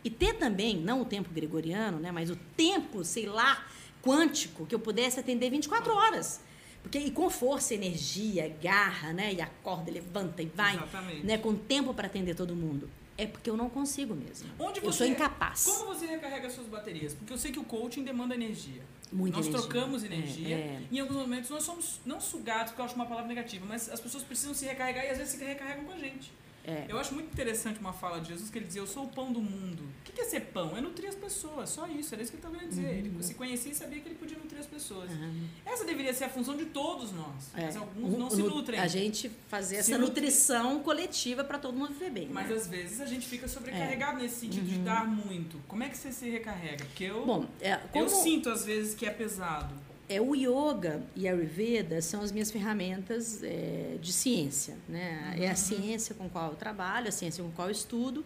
E ter também, não o tempo gregoriano, né, mas o tempo, sei lá, quântico, que eu pudesse atender 24 horas. Porque, e com força, energia, garra, né? E acorda, levanta e vai. Exatamente. Né, com tempo para atender todo mundo. É porque eu não consigo mesmo. Onde eu você- sou incapaz. Como você recarrega suas baterias? Porque eu sei que o coaching demanda energia. Muita nós energia. trocamos É, energia. é. E em alguns momentos nós somos não sugados, porque eu acho uma palavra negativa, mas as pessoas precisam se recarregar e às vezes se recarregam com a gente. É. Eu acho muito interessante uma fala de Jesus que ele dizia: Eu sou o pão do mundo. O que é ser pão? É nutrir as pessoas, só isso. Era isso que ele estava querendo dizer. Ele se conhecia e sabia que ele podia nutrir as pessoas. Uhum. Essa deveria ser a função de todos nós. É. Mas alguns não O- se nutrem. A gente fazer Se essa nutre- nutrição coletiva para todo mundo viver bem. Mas né? às vezes a gente fica sobrecarregado nesse sentido de dar muito. Como é que você se recarrega? Porque eu, Uhum. Bom, é, como eu sinto às vezes que é pesado. É, o yoga e a Ayurveda são as minhas ferramentas é, de ciência. Né? É a ciência com a qual eu trabalho, a ciência com qual eu estudo.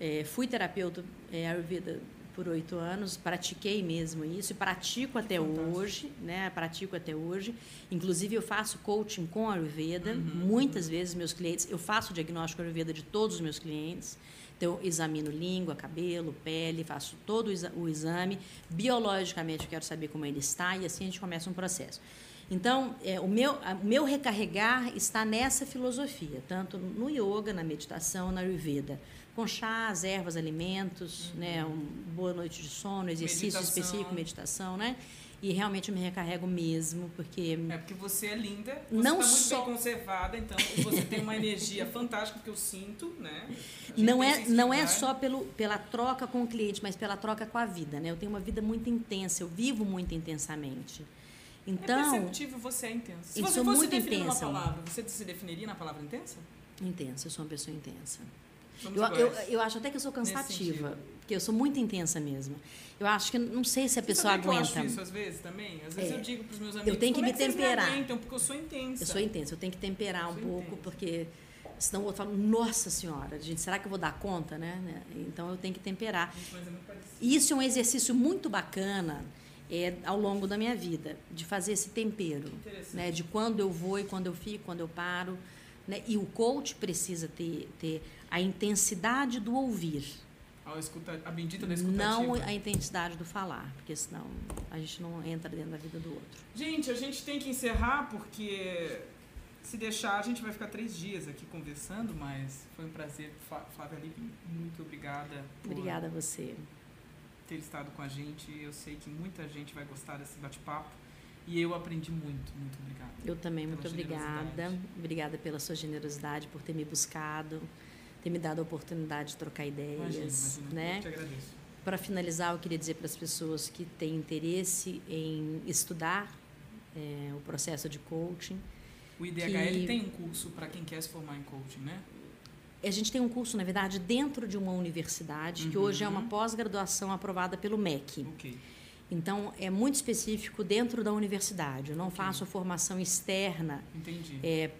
É, fui terapeuta é, Ayurveda por oito anos, pratiquei mesmo isso e pratico até Fantástico. hoje, né? Pratico até hoje. Inclusive eu faço coaching com Ayurveda, Uhum. muitas vezes meus clientes, eu faço o diagnóstico Ayurveda de todos os meus clientes. Então, eu examino língua, cabelo, pele, faço todo o exa- o exame. Biologicamente, eu quero saber como ele está e assim a gente começa um processo. Então, é, o, meu, o meu recarregar está nessa filosofia, tanto no yoga, na meditação, na Ayurveda. Com chás, ervas, alimentos, né, um, boa noite de sono, exercício Meditação. específico, meditação, né? E realmente eu me recarrego mesmo, porque É porque você é linda, você Não está muito só- bem conservada, então você tem uma energia fantástica que eu sinto, né? Gente [LAUGHS] não é, não é só pelo, pela troca com o cliente, mas pela troca com a vida, né? Eu tenho uma vida muito intensa, eu vivo muito intensamente. É Então, perceptível, você é intensa. Se você fosse muito definir intensa. uma palavra, você se definiria na palavra intensa? intensa, eu sou uma pessoa intensa. Eu, eu, eu acho até que eu sou cansativa, porque eu sou muito intensa mesmo. Eu acho que, não sei se a Você pessoa que eu aguenta. acho isso às vezes também? Às vezes É. eu digo pros meus amigos, tenho que é me vocês temperar. aguentam? Porque eu sou intensa. Eu sou intensa, eu tenho que temperar um pouco, intensa. porque senão o outro fala, nossa senhora, gente, será que eu vou dar conta, né? né? Então eu tenho que temperar. É isso é um exercício muito bacana é, ao longo da minha vida, de fazer esse tempero. Né? De quando eu vou e quando eu fico, quando eu paro. Né? E o coach precisa ter, ter a intensidade do ouvir, A, escuta, a bendita da escutativa. não a intensidade do falar, porque senão a gente não entra dentro da vida do outro. Gente, a gente tem que encerrar porque se deixar a gente vai ficar três dias aqui conversando, mas foi um prazer, Flá- Flávia Lippe, muito obrigada Obrigada a você. ter estado com a gente. Eu sei que muita gente vai gostar desse bate-papo e eu aprendi muito, muito obrigada. Eu também, muito obrigada. Obrigada pela sua generosidade, por ter me buscado, ter me dado a oportunidade de trocar ideias. Imagina, imagina. né? Eu te agradeço. Para finalizar, eu queria dizer para as pessoas que têm interesse em estudar é, o processo de coaching. O IDHL que- tem um curso para quem quer se formar em coaching, né? A gente tem um curso, na verdade, dentro de uma universidade, que Uhum. hoje é uma pós-graduação aprovada pelo MEC. Ok. Então, é muito específico dentro da universidade. Eu não Ok. faço a formação externa Entendi. é,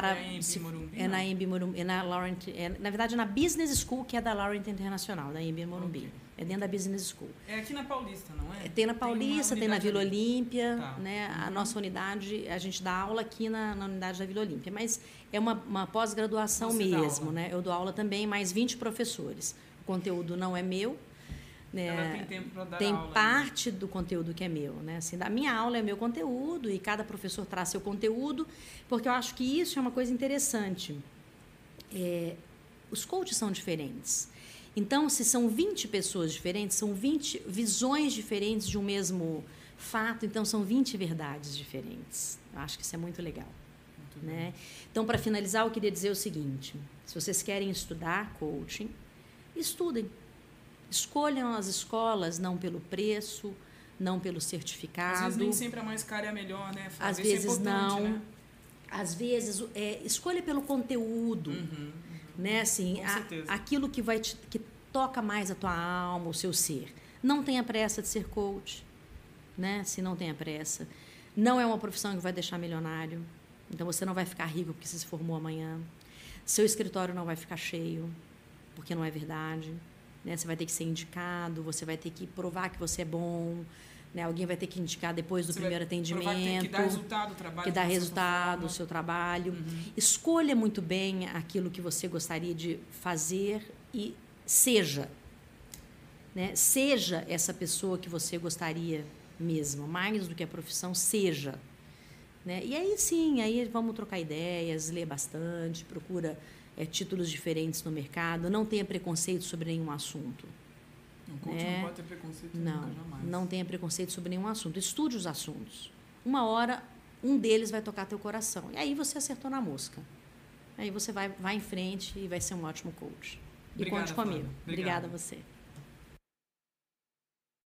para... É em se- Morumbi, é na? Embi Morumbi, é na Laurent, é, na verdade, na Business School, que é da Laurent Internacional, da Embi Morumbi. Ok. É dentro da Business School. É aqui na Paulista, não é? É, Tem na Paulista, tem, na unidade Vila ali. Olímpia, Tá. né? A Uhum. nossa unidade, a gente dá aula aqui na, na unidade da Vila Olímpia, mas é uma, uma pós-graduação dá mesmo, né? Eu dou aula também, mais 20 professores. O conteúdo não é meu, né? Ela tem tempo para dar Tem aula. né? parte do conteúdo que é meu, né? Assim, da minha aula é meu conteúdo e cada professor traz seu conteúdo, porque eu acho que isso é uma coisa interessante. É, os coaches são diferentes. Então, se são 20 pessoas diferentes, são 20 visões diferentes de um mesmo fato, então são 20 verdades diferentes. Eu acho que isso é muito legal. Muito. Né? Então, para finalizar, eu queria dizer o seguinte: se vocês querem estudar coaching, estudem. Escolham as escolas não pelo preço, não pelo certificado. Às vezes nem sempre a mais cara é a melhor, né? Às é vezes importante, não. Né? Às vezes, é, escolha pelo conteúdo, Uhum. né? Assim, Com a- certeza. aquilo que vai te, que toca mais a tua alma, o seu ser. Não tenha pressa de ser coach, né? Se não tenha pressa. Não é uma profissão que vai deixar milionário, Então você não vai ficar rico porque você se formou amanhã. Seu escritório não vai ficar cheio, porque não é verdade. Né? Você vai ter que ser indicado, você vai ter que provar que você é bom. Né? Alguém vai ter que indicar depois do Você primeiro atendimento. que tem que dar resultado o trabalho. que dá resultado o seu trabalho. Uhum. Escolha muito bem aquilo que você gostaria de fazer e seja. Né? Seja essa pessoa que você gostaria mesmo, mais do que a profissão, seja. Né? E aí sim, aí vamos trocar ideias, ler bastante, procura eh, títulos diferentes no mercado, não tenha preconceito sobre nenhum assunto. Um coach né? não pode ter preconceito Não, nunca, jamais. não tenha preconceito sobre nenhum assunto. Estude os assuntos. Uma hora, um deles vai tocar teu coração. E aí você acertou na mosca. Aí você vai, vai em frente e vai ser um ótimo coach. E Obrigada, conte comigo. Flávia. Obrigada a você.